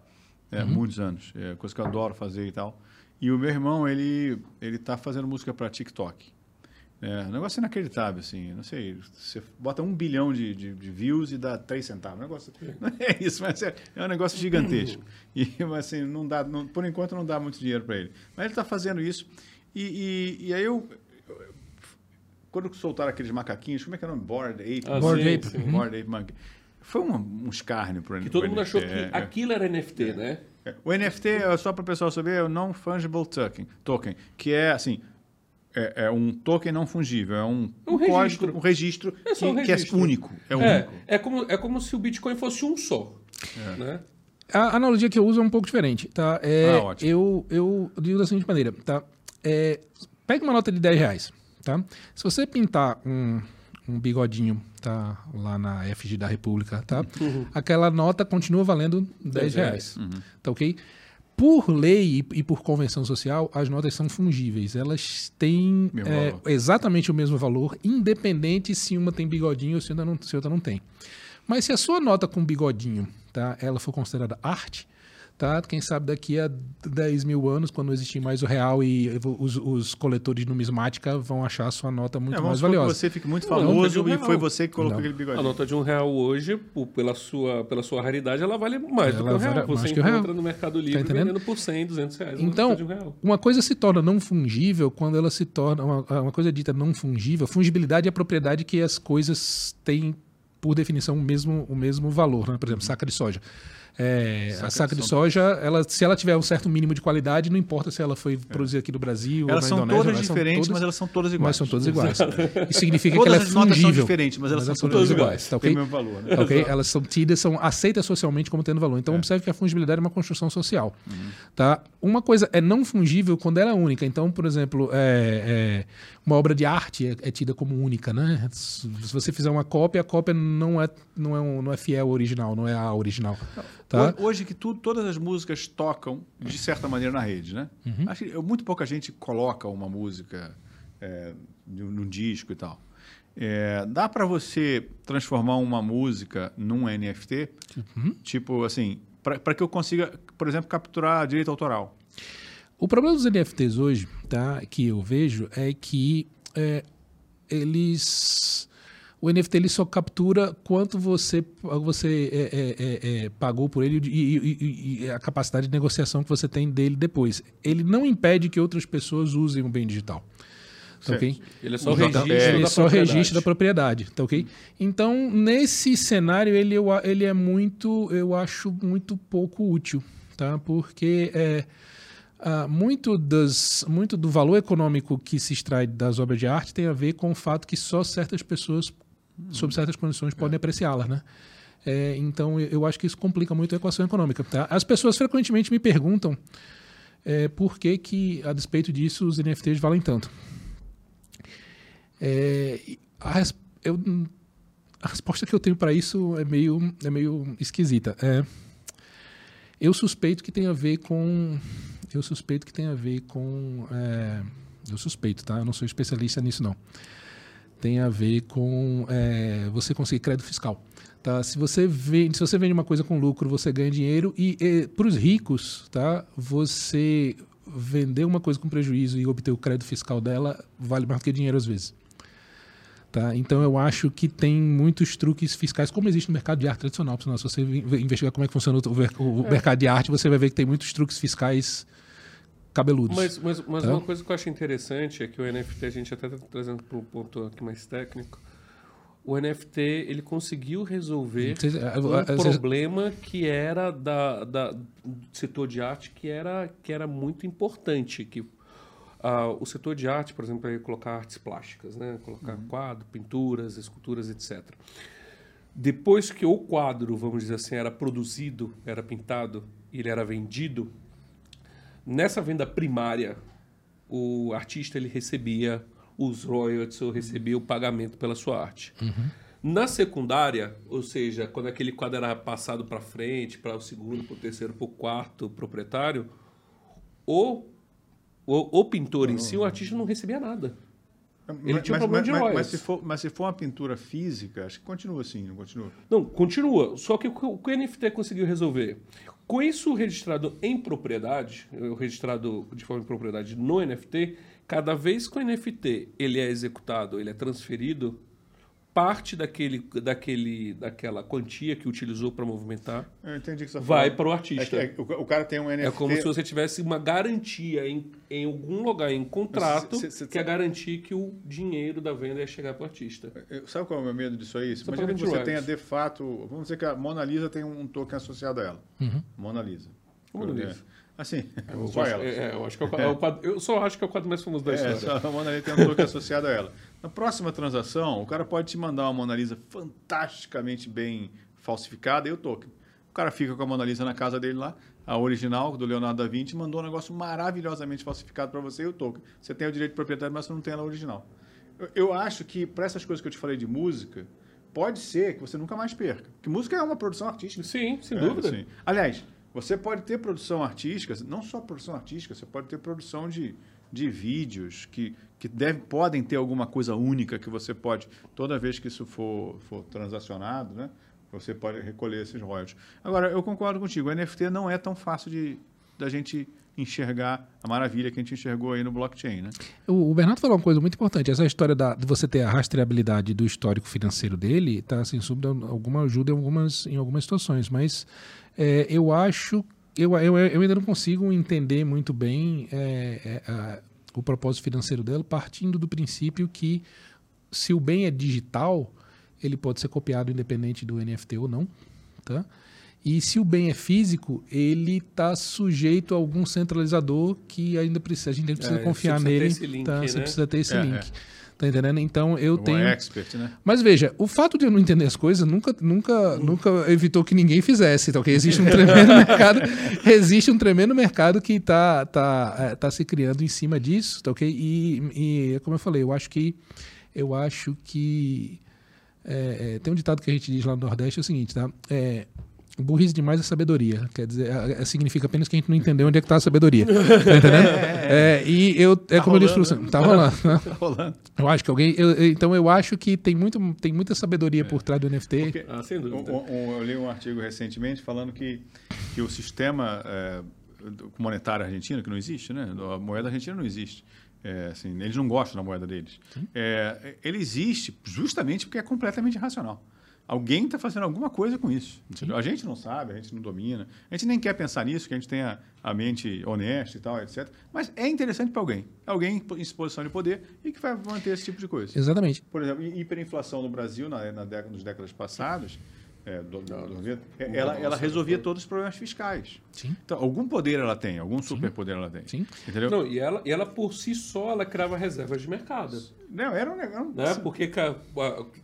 né, há muitos anos, é coisa que eu adoro fazer e tal. E o meu irmão, ele ele está fazendo música para TikTok. É, um negócio inacreditável, assim, não sei, você bota um bilhão de, de, de views e dá três centavos, um negócio, não é isso, mas é, é um negócio gigantesco. E, mas, assim, não dá, não- por enquanto não dá muito dinheiro para ele. Mas ele está fazendo isso, e, e, e aí eu, quando soltaram aqueles macaquinhos, como é que é o nome? Bored Ape? Ah, Bored sim, Ape. sim. Uhum. Bored Ape Monkey. Foi um, um escárnio para Que todo mundo achou que é, aquilo era NFT, né? é. O NFT, é só para o pessoal saber, é o Non-Fungible token, token, que é assim, é, é um token não fungível, é um, Um código, registro. um registro, É que, um que é registro. único. É, É, único. é, como, é como se o Bitcoin fosse um só. Né? A analogia que eu uso é um pouco diferente, tá? É, Ah, ótimo. eu, eu digo da seguinte maneira, tá? É, pega uma nota de 10 reais, tá? Se você pintar um, um bigodinho, tá? Lá na FG da República, tá? Aquela nota continua valendo 10 10 reais, Uhum. tá ok? Por lei e, por convenção social, as notas são fungíveis. Elas têm é, exatamente o mesmo valor, independente se uma tem bigodinho ou se outra não, se outra não tem. Mas se a sua nota com bigodinho, tá, ela for considerada arte, Tá? Quem sabe daqui a 10 mil anos, quando não existir mais o real e os, os coletores de numismática vão achar a sua nota muito É, mais valiosa. você fique muito famoso não, e foi você que colocou Não. aquele bigode. A nota de um real hoje, pela sua, pela sua raridade, ela vale mais do Ela que um real. Você um real. encontra no Mercado Livre entendendo? vendendo por 100, 200 reais. uma Então, nota de um real. uma coisa se torna não fungível quando ela se torna. Uma, uma coisa dita não fungível. Fungibilidade é a propriedade que as coisas têm, por definição, o mesmo, o mesmo valor. Né? Por exemplo, saca de soja. É, Saca a saca de soja. soja, ela, se ela tiver um certo mínimo de qualidade, não importa se ela foi produzida aqui no Brasil Elas ou são na Indonésia. todas elas são diferentes, todas- mas elas são todas iguais. mas são todas iguais. Isso significa Todas que ela é notas são fungível. diferentes, mas elas Mas são todas são iguais. iguais, tá Tem ok? o mesmo valor, né? Tá ok? Elas são tidas, são aceitas socialmente como tendo valor. Então observe que a fungibilidade é uma construção social. Tá? Uma coisa é não fungível quando ela é única. Então, por exemplo, é, é, uma obra de arte é, é tida como única, né? Se você fizer uma cópia, a cópia não é, não é, um- não é fiel ao original, não é a original. Tá? Ho- Hoje que tu- todas as músicas tocam, de certa maneira, na rede, né? Uhum. Acho que muito pouca gente coloca uma música é, num num disco e tal. É, dá para você transformar uma música num NFT? Uhum. Tipo assim, para que eu consiga, por exemplo, capturar direito autoral. O problema dos NFTs hoje, tá, que eu vejo, é que é, eles. O NFT ele só captura quanto você, você é, é, é, é, pagou por ele e, e- e- a capacidade de negociação que você tem dele depois. Ele não impede que outras pessoas usem o bem digital. Tá Certo. ok? Ele é só O registro é, Ele da só propriedade. registra da propriedade, tá ok? Então, nesse cenário, ele, ele é muito, eu acho muito pouco útil, tá? Porque é, ah, muito, das, muito do valor econômico que se extrai das obras de arte tem a ver com o fato que só certas pessoas, sob certas condições, podem apreciá-las, né? É, então, eu acho que isso complica muito a equação econômica. Tá? As pessoas frequentemente me perguntam é, por que, que, a despeito disso, os NFTs valem tanto. É, a, eu- a resposta que eu tenho para isso é meio, é meio esquisita. É, eu suspeito que tem a ver com. Eu suspeito que tem a ver com. é, eu suspeito, tá? Eu não sou especialista nisso, não. Tem a ver com é, você conseguir crédito fiscal. Tá? Se, você vende, se você vende uma coisa com lucro, você ganha dinheiro. E, para os ricos, tá? você vender uma coisa com prejuízo e obter o crédito fiscal dela vale mais do que dinheiro às vezes. Tá? Então eu acho que tem muitos truques fiscais, como existe no mercado de arte tradicional. Se você in- investigar como é que funciona o mercado de arte, você vai ver que tem muitos truques fiscais cabeludos. Mas, mas, mas Tá? uma coisa que eu acho interessante é que o NFT, a gente até está trazendo para um ponto aqui mais técnico, o NFT ele conseguiu resolver a- um vocês- problema que era da, da- do setor de arte que era, que era muito importante, que ah, o setor de arte, por exemplo, é colocar artes plásticas, né? colocar quadro, pinturas, esculturas, etc. Depois que o quadro, vamos dizer assim, era produzido, era pintado ele era vendido, nessa venda primária, o artista ele recebia os royalties ou recebia o pagamento pela sua arte. Na secundária, ou seja, quando aquele quadro era passado para frente, para o segundo, para o terceiro, para o quarto proprietário, o, o, o pintor em si, o artista não recebia nada. Ele tinha um problema de mas, mas, royalties. se for, mas se for uma pintura física, acho que continua assim, não continua? Não, continua. Só que o que o que o NFT conseguiu resolver? Com isso registrado em propriedade, o registrado de forma de propriedade no NFT, cada vez que o NFT ele é executado, ele é transferido, parte daquele, daquele, daquela quantia que utilizou para movimentar Eu entendi o que você tá vai para o É artista. que- é que o, o cara tem um NFT. É como se você tivesse uma garantia em, em algum lugar, em contrato, Cê- cê- que é garantir que o dinheiro da venda ia chegar para o artista. Eu- Sabe qual é o meu medo disso aí? Você Imagina que de você tenha de fato. Vamos dizer que a Mona Lisa tem um token associado a ela. Mona Lisa. Mona É. Lisa. Assim, Eu, só acho, ela. é, é, eu acho que é o é o eu só acho que é o quadro mais famoso da É, história. só a Mona Lisa tem um token associado a ela. Na próxima transação, o cara pode te mandar uma Mona Lisa fantasticamente bem falsificada e o token. O cara fica com a Mona Lisa na casa dele lá, a original do Leonardo da Vinci, mandou um negócio maravilhosamente falsificado para você e o token. Você tem o direito de propriedade, mas você não tem ela original. Eu, eu acho que para essas coisas que eu te falei de música, pode ser que você nunca mais perca. Porque música é uma produção artística. Sim, sem É, dúvida. sim. Aliás, você pode ter produção artística, não só produção artística, você pode ter produção de, de vídeos que, que deve, podem ter alguma coisa única que você pode, toda vez que isso for, for transacionado, né? Você pode recolher esses royalties. Agora, eu concordo contigo, o NFT não é tão fácil de da gente enxergar a maravilha que a gente enxergou aí no blockchain, né? O, Bernardo falou uma coisa muito importante. Essa história da, de você ter a rastreabilidade do histórico financeiro dele está, sem dúvida, alguma ajuda em algumas, em algumas situações. Mas é, eu acho... Eu, eu, eu ainda não consigo entender muito bem é, é, a, o propósito financeiro dela, partindo do princípio que se o bem é digital, ele pode ser copiado independente do NFT ou não, tá? E se o bem é físico, ele está sujeito a algum centralizador que ainda precisa, a gente ainda precisa É, confiar você precisa ter nele. esse link, tá? Você né? precisa ter esse É, link. Tá entendendo? Então eu Um tenho. expert, né? Mas veja, o fato de eu não entender as coisas nunca, nunca, nunca evitou que ninguém fizesse. Tá, ok? Existe um tremendo mercado, existe um tremendo mercado que está tá, é, tá se criando em cima disso, tá ok? E, e como eu falei, eu acho que eu acho que é, é, tem um ditado que a gente diz lá no Nordeste é o seguinte, tá? É, burrice demais é sabedoria. Quer dizer, é, é, significa apenas que a gente não entendeu onde é que está a sabedoria. Tá entendendo? É, e eu, é como eu disse para você, tá rolando. né? Tá rolando. Eu acho que alguém. eu- então eu acho que tem, muito, tem muita sabedoria por trás do NFT. Porque- Ah, sem dúvida. Um- um- eu li um artigo recentemente falando que, que o sistema é, monetário argentino, que não existe, né? A moeda argentina não existe. É, assim, eles não gostam da moeda deles. É, ele existe justamente porque é completamente irracional. Alguém está fazendo alguma coisa com isso. entendeu? A gente não sabe, a gente não domina. A gente nem quer pensar nisso, que a gente tenha a mente honesta e tal, etc. Mas é interessante para alguém. Alguém em posição de poder e que vai manter esse tipo de coisa. Exatamente. Por exemplo, hi- hiperinflação no Brasil, na, na década, nas décadas passadas, é, do, do- do- é, ela, ela resolvia todos os problemas fiscais. Sim. Então, algum poder ela tem, algum superpoder ela tem. Sim. Entendeu? Não, e ela, e ela por si só, ela criava reservas de mercado. Não, era um negócio. Né? Porque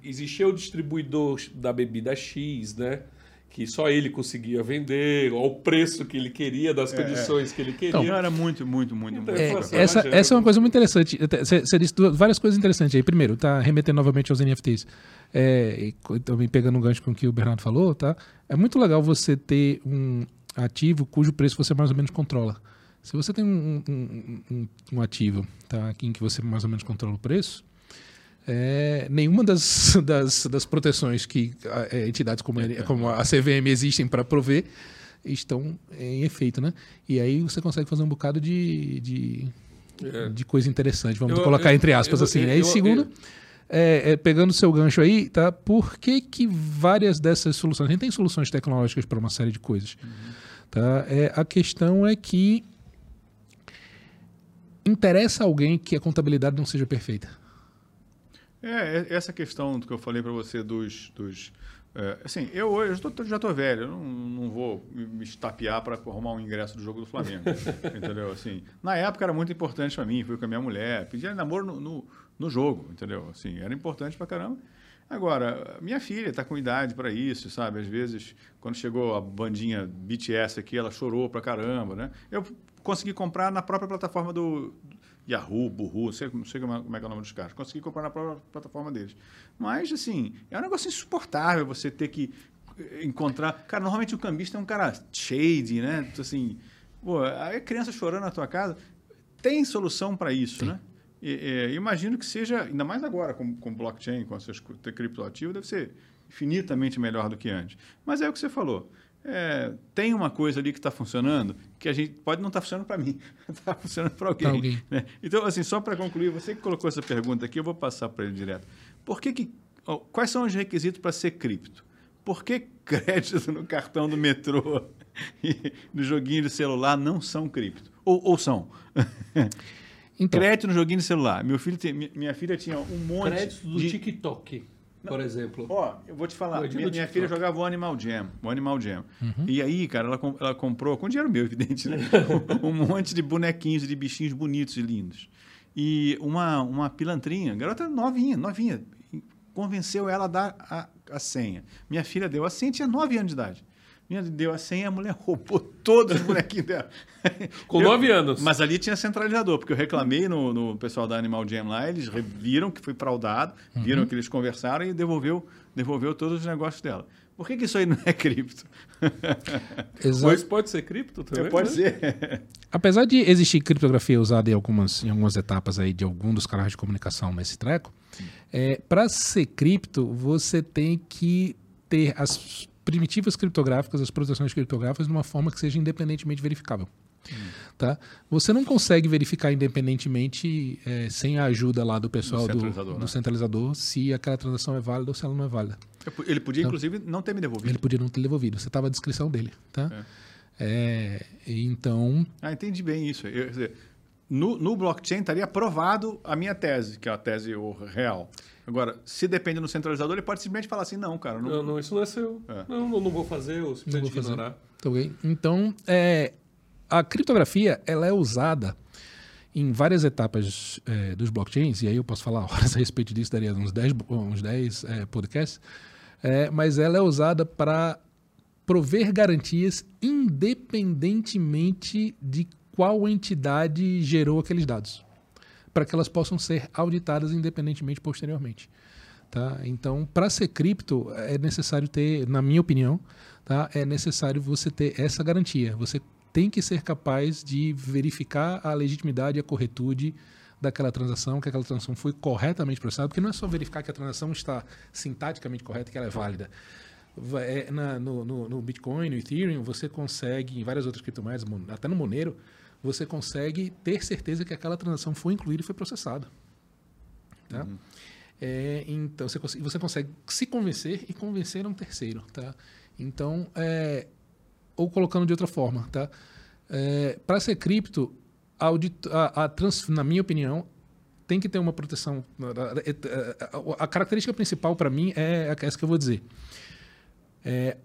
existia o distribuidor da bebida X, né? Que só ele conseguia vender, ao preço que ele queria, das condições que ele queria. Não, era muito, muito, muito, Então, É, assim, essa, essa é uma coisa muito interessante. Você disse duas- várias coisas interessantes aí. Primeiro, tá remetendo novamente aos NFTs. É, e também pegando um gancho com o que o Bernardo falou, tá? É muito legal você ter um ativo cujo preço você mais ou menos controla. Se você tem um, um- um- um ativo tá, em que você mais ou menos controla o preço, é, nenhuma das, das, das proteções que a- é, entidades como, a- como a CVM existem para prover estão em efeito, né? E aí você consegue fazer um bocado de, de, É. de coisa interessante, vamos Eu- colocar eu- entre aspas eu- assim, né? E segundo, é, é, pegando o seu gancho aí, tá? Por que que várias dessas soluções, a gente tem soluções tecnológicas para uma série de coisas, tá? É, a questão é que interessa a alguém que a contabilidade não seja perfeita. É, é- essa questão que eu falei para você dos. dos é, assim, eu hoje já estou velho, eu não, não vou me me estapear para arrumar um ingresso do jogo do Flamengo. entendeu? Assim, na época era muito importante para mim, fui com a minha mulher, pedia namoro no, no, no jogo, entendeu? Assim, era importante para caramba. Agora, minha filha está com idade para isso, sabe? Às vezes, quando chegou a bandinha BTS aqui, ela chorou pra caramba, né? Eu consegui comprar na própria plataforma do Yahoo, Burru, não sei, não sei como é como é que é o nome dos caras. Consegui comprar na própria plataforma deles. Mas, assim, é um negócio insuportável você ter que eh, encontrar... Cara, normalmente o cambista é um cara shady, né? Assim, pô, aí a criança chorando na tua casa... Tem solução para isso, né? E, é, imagino que seja, ainda mais agora com, com blockchain, com essas criptoativos, deve ser infinitamente melhor do que antes. Mas é o que você falou. É, tem uma coisa ali que está funcionando que a gente pode não estar funcionando para mim, está funcionando para alguém. Pra alguém. né? Então, assim, só para concluir, você que colocou essa pergunta aqui, eu vou passar para ele direto. Por que que, ó, quais são os requisitos para ser cripto? Por que crédito no cartão do metrô e no joguinho de celular não são cripto? Ou, ou são? Então, Crédito no joguinho de celular. Meu filho tem- mi- minha filha tinha um monte Crédito do de... TikTok, por exemplo. Ó, eu vou te falar. Minha, minha filha jogava o Animal Jam. O Animal Jam. Uhum. E aí, cara, ela, ela comprou, com dinheiro meu, evidente, né? um monte de bonequinhos, de bichinhos bonitos e lindos. E uma, uma pilantrinha, garota novinha, novinha. Convenceu ela a dar a, a senha. Minha filha deu a senha, tinha 9 anos de idade. Minha deu a senha, a mulher roubou todos os bonequinhos dela. Com Eu- nove anos. Mas ali tinha centralizador, porque eu reclamei no, no pessoal da Animal Jam lá, eles viram que foi fraudado, viram que eles conversaram e devolveu, devolveu todos os negócios dela. Por que, que isso aí não é cripto? Pois pode ser cripto também. Pode né? ser. Apesar de existir criptografia usada em algumas, em algumas etapas aí de algum dos canais de comunicação nesse treco, é, para ser cripto, você tem que ter as primitivas criptográficas, as proteções criptográficas, de uma forma que seja independentemente verificável. Tá? Você não consegue verificar independentemente é, sem a ajuda lá do pessoal do centralizador, do né? centralizador se aquela transação é válida ou se ela não é válida. Ele podia, inclusive, não ter me devolvido. Ele podia não ter devolvido. Você estava a descrição dele. Tá? É, então, Ah, entendi bem isso. Eu- quer dizer, no, no blockchain estaria aprovado a minha tese, que é a tese real. Agora, se depende do centralizador, ele pode simplesmente falar assim, não, cara, não, Não, não, isso não é seu. É. Não, não, não vou fazer, ou simplesmente vou fazer. ignorar. Tá ok? Então, é, a criptografia ela é usada em várias etapas é, dos blockchains, e aí eu posso falar horas a respeito disso, daria uns 10, uns 10 é, podcasts, é, mas ela é usada para prover garantias independentemente de qual entidade gerou aqueles dados, para que elas possam ser auditadas independentemente posteriormente. Tá? Então, para ser cripto, é necessário ter, na minha opinião, tá? é necessário você ter essa garantia. Você tem que ser capaz de verificar a legitimidade e a corretude daquela transação, que aquela transação foi corretamente processada, porque não é só verificar que a transação está sintaticamente correta, que ela é válida. É, na- no, no- no Bitcoin, no Ethereum, você consegue, em várias outras criptomoedas, até no Monero, você consegue ter certeza que aquela transação foi incluída e foi processada. Tá? É, então você, cons- você consegue se convencer e convencer um terceiro, tá? Então, é, ou colocando de outra forma, tá? Para ser cripto, a, a- a trans- na minha opinião, tem que ter uma proteção. A, a- a característica principal para mim é essa que eu vou dizer. É,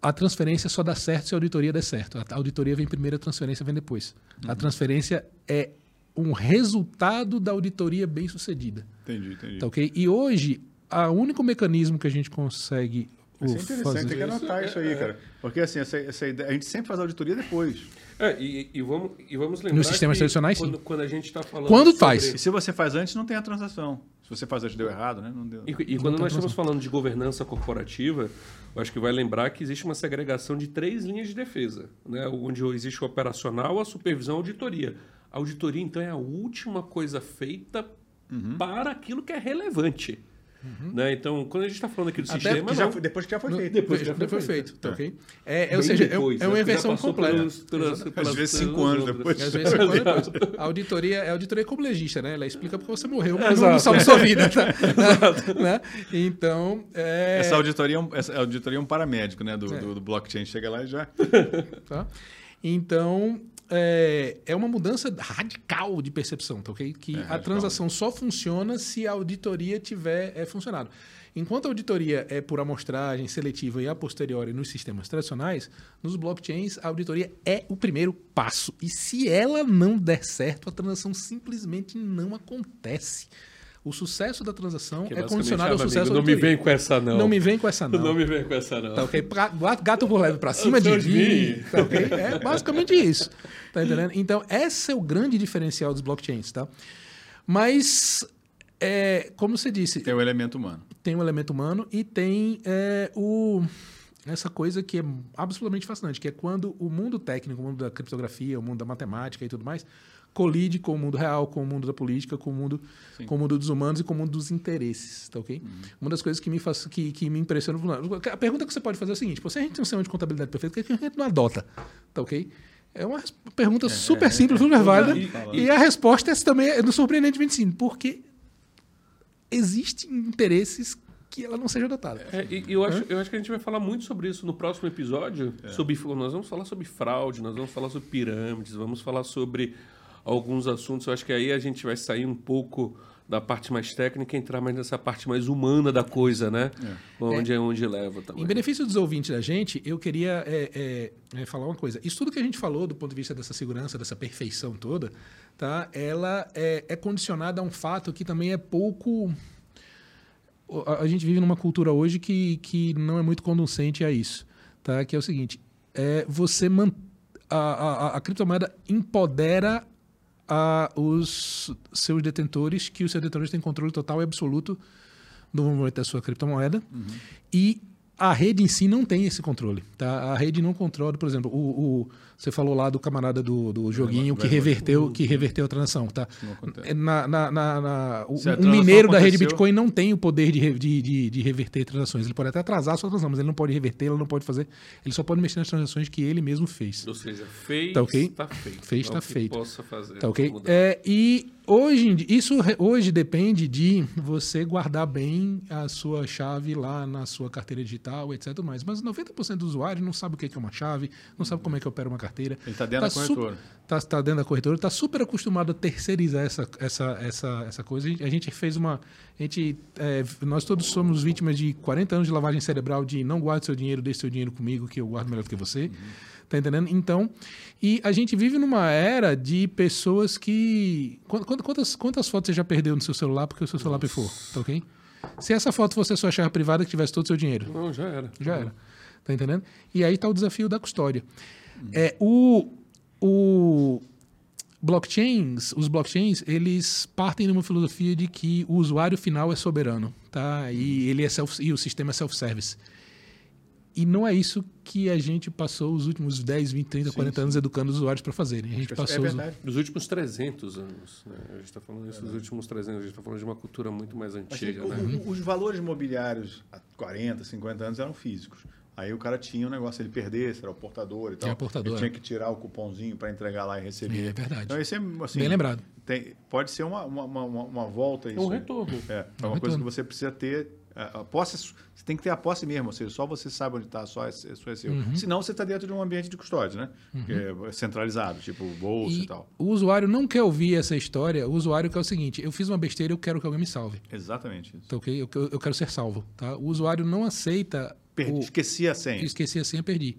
a transferência só dá certo se a auditoria der certo. A auditoria vem primeiro, a transferência vem depois. A transferência é um resultado da auditoria bem sucedida. Entendi, entendi. Tá ok? E hoje, o único mecanismo que a gente consegue Isso é interessante, fazer. tem que anotar isso aí, cara. Porque assim, essa, essa ideia, a gente sempre faz auditoria depois. É, e, e vamos, e vamos lembrar Nos sistemas que tradicionais, sim. quando, quando a gente está falando Quando sobre- faz? E se você faz antes, não tem a transação. Se você faz deu errado, né? Não deu. E, e quando nós estamos falando de governança corporativa, eu acho que vai lembrar que existe uma segregação de três linhas de defesa, né? onde existe o operacional, a supervisão e a auditoria. A auditoria, então, é a última coisa feita para aquilo que é relevante. Né? Então, quando a gente está falando aqui do Até sistema, já foi- depois que já foi No- feito. Depois, que já depois foi foi feito. feito, tá É. ok? É, é, ou seja, é- depois, é, uma né? inversão completa. pelos- pelas- pelas- Às vezes cinco anos depois. Às vezes, cinco anos depois. A auditoria, a auditoria é como legista, né? Ela explica porque você morreu, mas não salva sua vida. Tá? Né? Então, é, Essa auditoria, é um, essa auditoria é um paramédico, né? Do, É. do, do blockchain. Chega lá e já. Tá? Então, é, é uma mudança radical de percepção, tá ok? Que É, a radical. transação só funciona se a auditoria tiver é, funcionado. Enquanto a auditoria é por amostragem seletiva e a posteriori nos sistemas tradicionais, nos blockchains a auditoria é o primeiro passo. E se ela não der certo, a transação simplesmente não acontece. O sucesso da transação Que é condicionado ao sucesso amigo, da Não me vem com essa, não. Não me vem com essa não. Não me vem com essa, não. Tá ok? Pra- gato por leve pra cima de mim. Tá ok? É basicamente isso. Tá entendendo? Então, esse é o grande diferencial dos blockchains, tá? Mas, é, como você disse, Tem o elemento humano. tem o elemento humano e tem é, o, essa coisa que é absolutamente fascinante, que é quando o mundo técnico, o mundo da criptografia, o mundo da matemática e tudo mais, colide com o mundo real, com o mundo da política, com o mundo, com o mundo dos humanos e com o mundo dos interesses, tá ok? Uma das coisas que me, faz, que, que me impressiona... A pergunta que você pode fazer é o seguinte, se a gente tem um sistema de contabilidade perfeito, por que a gente não adota, tá ok? É uma pergunta super simples, super válida, e- e, a resposta é também é surpreendentemente sim, porque existem interesses que ela não seja adotada. É, eu acho, eu acho que a gente vai falar muito sobre isso no próximo episódio. É. Sobre, nós vamos falar sobre fraude, nós vamos falar sobre pirâmides, vamos falar sobre alguns assuntos. Eu acho que aí a gente vai sair um pouco da parte mais técnica e entrar mais nessa parte mais humana da coisa, né? Onde é. onde leva também. Em benefício dos ouvintes da gente, eu queria é, é, é, falar uma coisa. Isso tudo que a gente falou do ponto de vista dessa segurança, dessa perfeição toda, tá? ela é, é condicionada a um fato que também é pouco. A, a gente vive numa cultura hoje que, que não é muito conducente a isso. Tá? Que é o seguinte: é, você man, a, a, a criptomoeda empodera a os seus detentores, que os seus detentores têm controle total e absoluto do movimento da sua criptomoeda. E a rede em si não tem esse controle. Tá? A rede não controla, por exemplo, o, o você falou lá do camarada do, do joguinho que reverteu, que reverteu a transação. Tá? Na, na, na, na o, um mineiro da rede Bitcoin não tem o poder de, de, de, de, reverter transações. Ele pode até atrasar a sua transação, mas ele não pode reverter, ele não pode fazer. Ele só pode mexer nas transações que ele mesmo fez. Ou seja, fez, tá, okay? tá feito. Fez, está feito. Possa fazer. Tá ok? É, e hoje, isso hoje depende de você guardar bem a sua chave lá na sua carteira digital, etc. Mais. Mas 90% do usuário não sabe o que é uma chave, não sabe como é que opera uma carteira. Ele está dentro tá da corretora. Está tá dentro da corretora, está super acostumado a terceirizar essa, essa, essa, essa coisa. A gente fez uma. A gente, é, nós todos somos vítimas de 40 anos de lavagem cerebral de não guarde seu dinheiro, deixe seu dinheiro comigo, que eu guardo melhor do que você. Uhum. Tá entendendo? Então, e a gente vive numa era de pessoas que. Quantas, quantas fotos você já perdeu no seu celular porque o seu celular pifou? Tá ok? Se essa foto fosse a sua chave privada que tivesse todo o seu dinheiro. Não, já era. Já era. Tá entendendo? E aí está o desafio da custódia. Uhum. É, o, o blockchains, os blockchains, eles partem de uma filosofia de que o usuário final é soberano, tá? E ele é self, e o sistema é self-service. E não é isso que a gente passou os últimos 10, 20, 30, sim, 40 sim. anos educando os usuários para fazerem. A gente é passou é verdade. Os... últimos 300 anos. Né? A gente está falando isso é dos últimos 300 A gente está falando de uma cultura muito mais antiga. Mas, né? o, os valores imobiliários há 40, 50 anos eram físicos. Aí o cara tinha um negócio, ele perdesse, era o portador e tal. Tinha portador, ele tinha que tirar o cupomzinho para entregar lá e receber. É verdade. Então, esse é, assim, Bem lembrado. Tem, pode ser uma, uma, uma, uma volta. Isso, é um retorno. É, é uma um coisa retorno. que você precisa ter. A posse, você tem que ter a posse mesmo, ou seja, só você sabe onde está, só é, só é seu. Uhum. Senão você está dentro de um ambiente de custódia, né? Uhum. É centralizado, tipo bolsa e, e, tal. O usuário não quer ouvir essa história, o usuário quer o seguinte: eu fiz uma besteira, eu quero que alguém me salve. Exatamente isso. Tá, ok? Eu, eu quero ser salvo. Tá? O usuário não aceita Perdi, o, esqueci a senha. Esqueci a senha, perdi.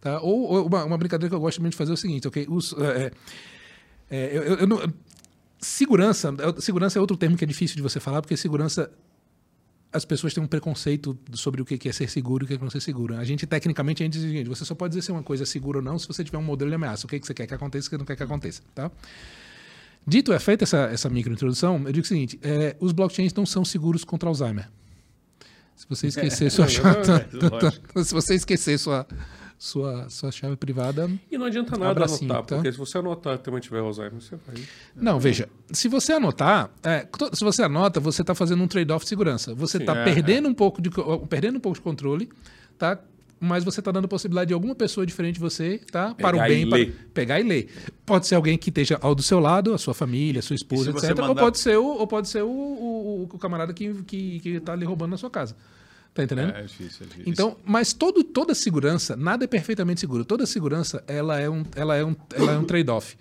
Tá? Ou, ou uma, uma, brincadeira que eu gosto muito de fazer é o seguinte, ok? Os, é, é, eu, eu, eu não, segurança, segurança é outro termo que é difícil de você falar, porque segurança as pessoas têm um preconceito sobre o que é ser seguro e o que é não ser seguro. A gente, tecnicamente, a gente diz o seguinte, você só pode dizer se uma coisa é segura ou não se você tiver um modelo de ameaça. O que, é que você quer que aconteça e o que não quer que aconteça. Tá? Dito é feita essa, essa microintrodução, eu digo o seguinte, é, os blockchains não são seguros contra Alzheimer. Se você esquecer sua chave, se você esquecer sua, sua, sua chave privada. E não adianta nada anotar, tá? porque se você anotar e também tiver Alzheimer, você vai. Não, veja, se você anotar, é, se você anota, você está fazendo um trade-off de segurança. Você está é, perdendo, é. Um pouco de, perdendo um pouco de controle, tá? mas você está dando a possibilidade de alguma pessoa diferente de você, tá? Pegar para o bem, para pegar e ler. Pode ser alguém que esteja ao do seu lado, a sua família, a sua esposa, etc. Mandar... Ou pode ser o, ou pode ser o, o, o camarada que está que, que tá ali roubando na sua casa. Tá entendendo? É, é difícil, é difícil. Então, mas todo, toda segurança, nada é perfeitamente seguro. Toda segurança, ela é um, ela é um, ela é um trade-off.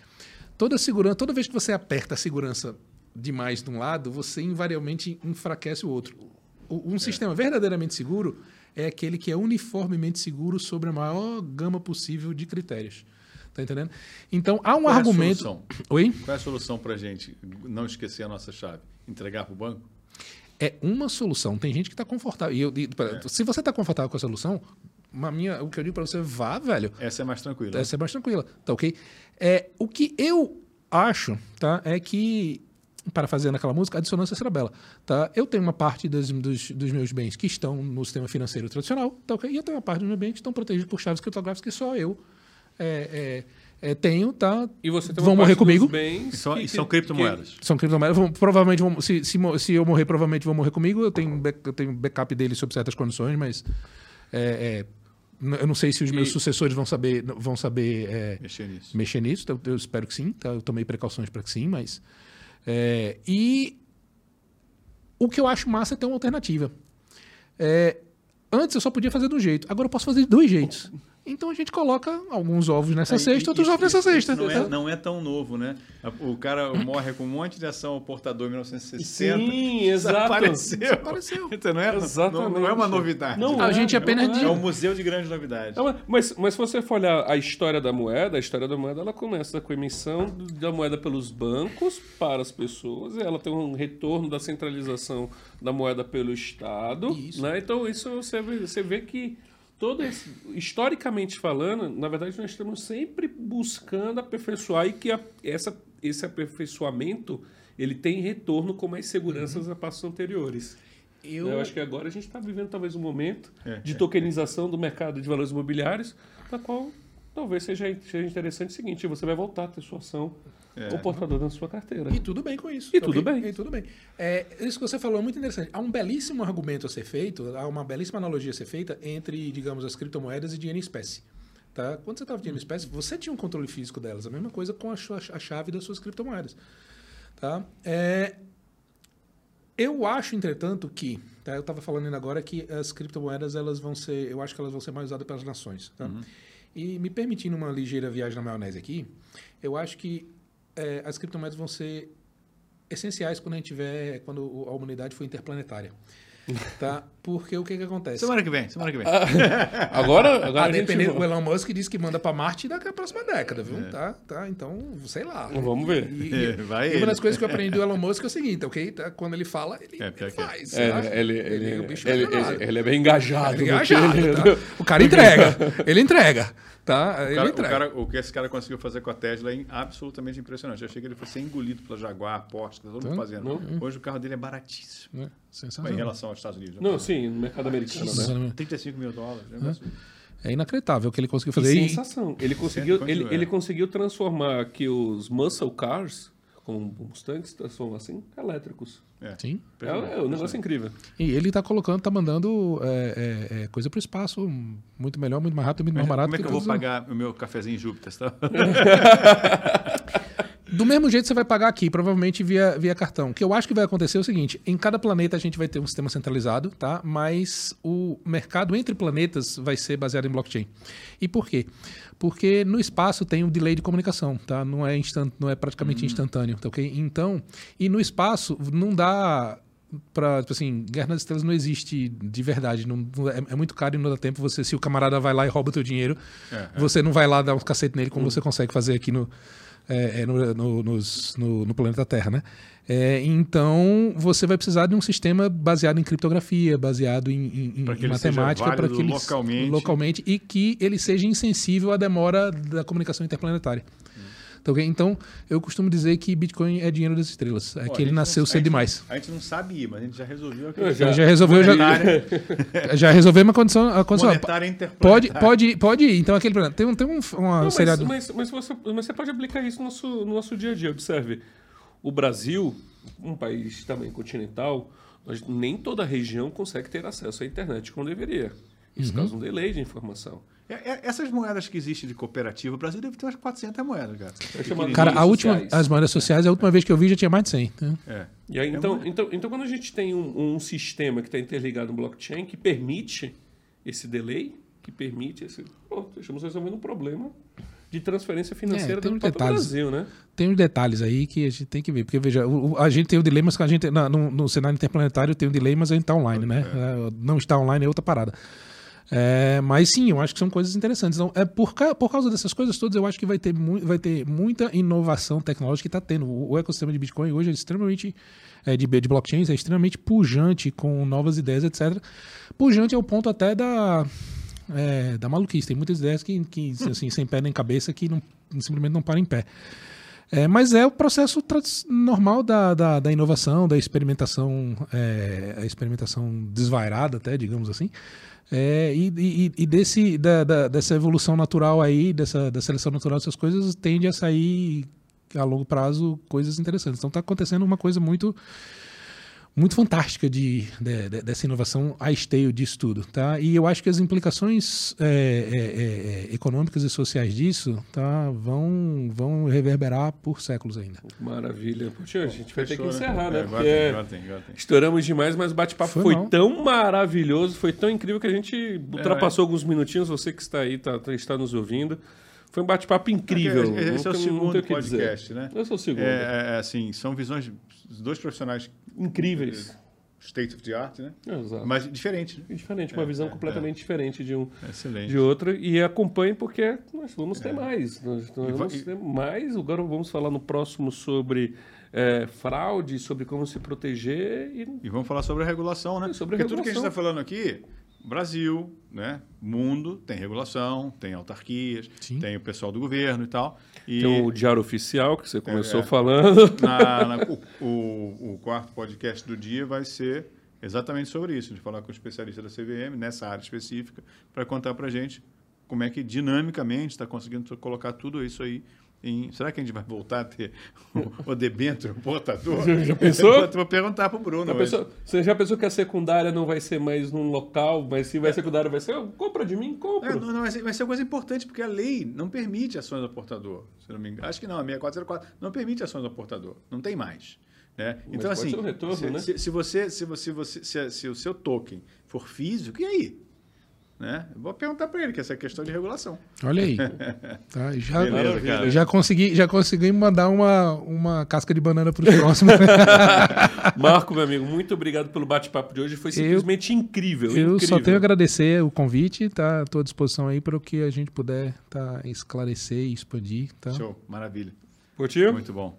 Toda segurança, toda vez que você aperta a segurança demais de um lado, você invariavelmente enfraquece o outro. Um é. sistema verdadeiramente seguro é aquele que é uniformemente seguro sobre a maior gama possível de critérios. Tá entendendo? Então, há um Qual argumento. É a solução? Oi? Qual é a solução para a gente não esquecer a nossa chave? Entregar para o banco? É uma solução. Tem gente que está confortável. E eu, e, é. Se você está confortável com a solução, uma minha, o que eu digo para você, vá, velho. Essa é mais tranquila. Essa é mais tranquila, tá ok? É, o que eu acho, tá, é que para fazer naquela música, a dissonância cerebela. Tá? Eu tenho uma parte dos, dos, dos, meus bens que estão no sistema financeiro tradicional, tá okay? e eu tenho uma parte dos meus bens que estão protegidos por chaves criptográficas que só eu é, é, é, tenho, tá? E você tem vão morrer comigo. Bens são, que, são criptomoedas. Que... São criptomoedas. Vão, provavelmente, vão, se, se, se, eu morrer, provavelmente vão morrer comigo. Eu tenho, eu tenho backup deles sob certas condições, mas é, é, eu não sei se os meus e... sucessores vão saber, vão saber é, mexer nisso. Mexer nisso. Eu, eu, espero que sim. Tá? Eu tomei precauções para que sim, mas é, e o que eu acho massa é ter uma alternativa. É, antes eu só podia fazer de um jeito, agora eu posso fazer de dois jeitos. Então a gente coloca alguns ovos nessa cesta, outros ovos nessa cesta. Não é, não é, tão novo, né? O cara morre com um monte de ação ao portador em 1960. Sim, exato. Desapareceu. Desapareceu. Então não é, Exatamente. Não, não é uma novidade. Não, a gente apenas é, é um museu de grandes novidades. Não, mas, mas se você for olhar a história da moeda, a história da moeda ela começa com a emissão da moeda pelos bancos para as pessoas, ela tem um retorno da centralização da moeda pelo Estado. Isso. Né? Então isso você vê, você vê que todo esse, historicamente falando, na verdade nós estamos sempre buscando aperfeiçoar e que a, essa, esse aperfeiçoamento ele tem retorno com mais seguranças uhum. a passos anteriores. Eu, Eu acho que agora a gente está vivendo talvez um momento É, de é, tokenização do mercado de valores imobiliários, na qual talvez seja, seja interessante o seguinte, você vai voltar a ter sua ação É. ou portador na sua carteira. E tudo bem com isso. E tá tudo ok? bem. E tudo bem. É, isso que você falou é muito interessante. Há um belíssimo argumento a ser feito, há uma belíssima analogia a ser feita entre, digamos, as criptomoedas e dinheiro em espécie. Tá? Quando você estava dinheiro em espécie, você tinha um controle físico delas. A mesma coisa com a, sua- a chave das suas criptomoedas. Tá? É, eu acho, entretanto, que tá? eu estava falando ainda agora que as criptomoedas elas vão ser, eu acho que elas vão ser mais usadas pelas nações. Tá? E me permitindo uma ligeira viagem na maionese aqui, eu acho que é, as criptomoedas vão ser essenciais quando a gente tiver, quando a humanidade for interplanetária. Tá? Porque o que, que acontece? Semana que vem, semana que vem. Agora, agora A a gente o Elon Musk disse que manda para Marte daqui a próxima década, viu? Tá, tá, então, sei lá. Vamos ver. E, e- Vai e ele. uma das coisas que eu aprendi do Elon Musk é o seguinte, ok? Tá? Quando ele fala, ele, É, ele que é. faz. É, ele, ele, bicho é ele, ele- ele é bem engajado. Ele é no que engajado, ele- tá? O cara entrega. Ele entrega. Tá? O, Ele cara- o entrega. cara- o que esse cara conseguiu fazer com a Tesla é absolutamente impressionante. Eu achei que ele fosse ser engolido pela Jaguar, Porsche, que tá todo mundo Então, fazendo. Hoje o carro dele é baratíssimo. É, Em relação aos Estados Unidos. Não, sim, no mercado americano, né? Sensacional. 35 mil dólares. né? Negócio- É inacreditável o que ele conseguiu fazer. E- sensação. Ele conseguiu, ele, ele conseguiu transformar aqui os muscle cars, como Mustangs, transformam assim, elétricos. É. Sim. É, é um negócio incrível. E ele tá colocando, tá mandando é, é, é, coisa pro espaço muito melhor, muito mais rápido, muito mais barato. como é que eu todos vou pagar o meu cafezinho Júpiter? Tá? Do mesmo jeito você vai pagar aqui, provavelmente via, via cartão. O que eu acho que vai acontecer é o seguinte: em cada planeta a gente vai ter um sistema centralizado, tá? Mas o mercado entre planetas vai ser baseado em blockchain. E por quê? Porque no espaço tem um delay de comunicação, tá? Não é instant, não é praticamente instantâneo, tá ok? Então, e no espaço não dá para tipo assim, Guerra nas Estrelas não existe de verdade, não, é, é muito caro e não dá tempo você se o camarada vai lá e rouba o teu dinheiro, É, é. você não vai lá dar uns cacete nele como você consegue fazer aqui no, é, é, no, no, nos- no- no planeta Terra, né? É, então você vai precisar de um sistema baseado em criptografia, baseado em, em- em matemática, para que ele localmente. localmente e que ele seja insensível à demora da comunicação interplanetária. Tá? Então, eu costumo dizer que Bitcoin é dinheiro das estrelas. É Pô, a que ele nasceu não- a cedo gente- demais. A gente não sabe ir, mas a gente já resolveu aqui. Eu Já, já resolveu, já, Monetária, já resolveu uma condição. A condição monetária pode, interplanetária. pode, pode ir. Então, aquele problema. Tem um, tem um uma Não, mas, seriado. mas, mas, você, mas você pode aplicar isso no nosso, no nosso dia a dia. Observe, o Brasil, um país também continental, nós- nem toda região consegue ter acesso à internet como deveria. Isso Uhum. causa um delay de informação. É, é, essas moedas que existem de cooperativa, o Brasil deve ter umas 400 moedas, cara. É Cara, a última, sociais. as moedas sociais, a última vez que eu vi já tinha mais de 100. né? É. E aí, então, então, então, quando a gente tem um, um sistema que está interligado no blockchain que permite esse delay, que permite esse. Pronto, estamos resolvendo um problema de transferência financeira É, tem do detalhes. Brasil, né? Tem uns detalhes aí que a gente tem que ver. Porque, veja, o- o- a gente tem o dilema, mas que a gente, na- no, no cenário interplanetário tem um delay, mas a gente está online, né? É, Não está online é outra parada. É, mas sim, eu acho que são coisas interessantes. Então, é por, ca- por causa dessas coisas todas, eu acho que vai ter, vai ter muita inovação tecnológica que está tendo. O, o ecossistema de Bitcoin hoje é extremamente. É, de, de blockchains é extremamente pujante com novas ideias, etc. Pujante ao ponto até da. é, da maluquice. Tem muitas ideias que, que assim, sem pé nem cabeça que não, simplesmente não param em pé. É, mas é o processo normal da, da, da inovação, da experimentação, é, a experimentação desvairada até, digamos assim. É, e e, e desse, da, da- dessa evolução natural aí, dessa da seleção natural dessas coisas, tende a sair a longo prazo coisas interessantes. Então está acontecendo uma coisa muito muito fantástica de, de- de- dessa inovação a esteio disso tudo, tá? E eu acho que as implicações é, é, é, é, econômicas e sociais disso, tá, vão vão reverberar por séculos ainda. Maravilha. Poxa, a gente vai ter que Fechou, encerrar, né? É, Porque tem, agora tem, agora tem. estouramos demais, mas o bate-papo Foi foi, tão maravilhoso, foi tão incrível que a gente ultrapassou alguns minutinhos. Você que está aí, tá, tá- está nos ouvindo. Foi um bate-papo incrível. Esse é o não segundo o podcast, né? Esse é o segundo. É, é, assim, são visões dos dois profissionais Incríveis. state of the art, né? Exato. Mas diferentes, né? É diferente, uma É, visão é, completamente diferente de um Excelente. de outra e acompanhe porque nós vamos ter mais. Nós, nós É. Va- vamos e- ter mais. Agora vamos falar no próximo sobre é, fraude, sobre como se proteger e E vamos falar sobre a regulação, né? É, sobre Porque tudo que a gente regulação. está falando aqui, Brasil, né? Mundo, tem regulação, tem autarquias, Sim. tem o pessoal do governo e tal. E tem o diário oficial que você começou é. falando. na- na- o, o- o quarto podcast do dia vai ser exatamente sobre isso, de falar com o especialista da CVM nessa área específica para contar para a gente como é que dinamicamente está conseguindo colocar tudo isso aí em... Será que a gente vai voltar a ter o, o debênture, o portador? Já pensou? Eu vou perguntar para o Bruno. Já pensou- você já pensou que a secundária não vai ser mais num local, mas se vai secundária vai ser, "Oh, compra de mim, É, compra. não, não, vai, ser, vai ser uma coisa importante, porque a lei não permite ações do portador. Se não me engano. Acho que não, a 6404 não permite ações do portador. Não tem mais. Né? Então, assim, ser um retorno, se, né? se, você, se, você, se, você- se, se o seu token for físico, e aí? Né? Eu Vou perguntar para ele, que essa é questão de regulação. Olha aí. Tá, já, Beleza, já consegui, já consegui mandar uma, uma casca de banana para os próximos. Marco, meu amigo, muito obrigado pelo bate-papo de hoje. Foi simplesmente incrível. Eu incrível. só tenho a agradecer o convite, tá? Estou à disposição aí para o que a gente puder tá, esclarecer e expandir. Tá? Show, maravilha. Curtiu? Muito bom.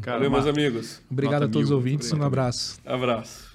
Cara, Valeu, meus amigos. Obrigado Nota a todos os mil. ouvintes. Um Obrigado. abraço. Abraço.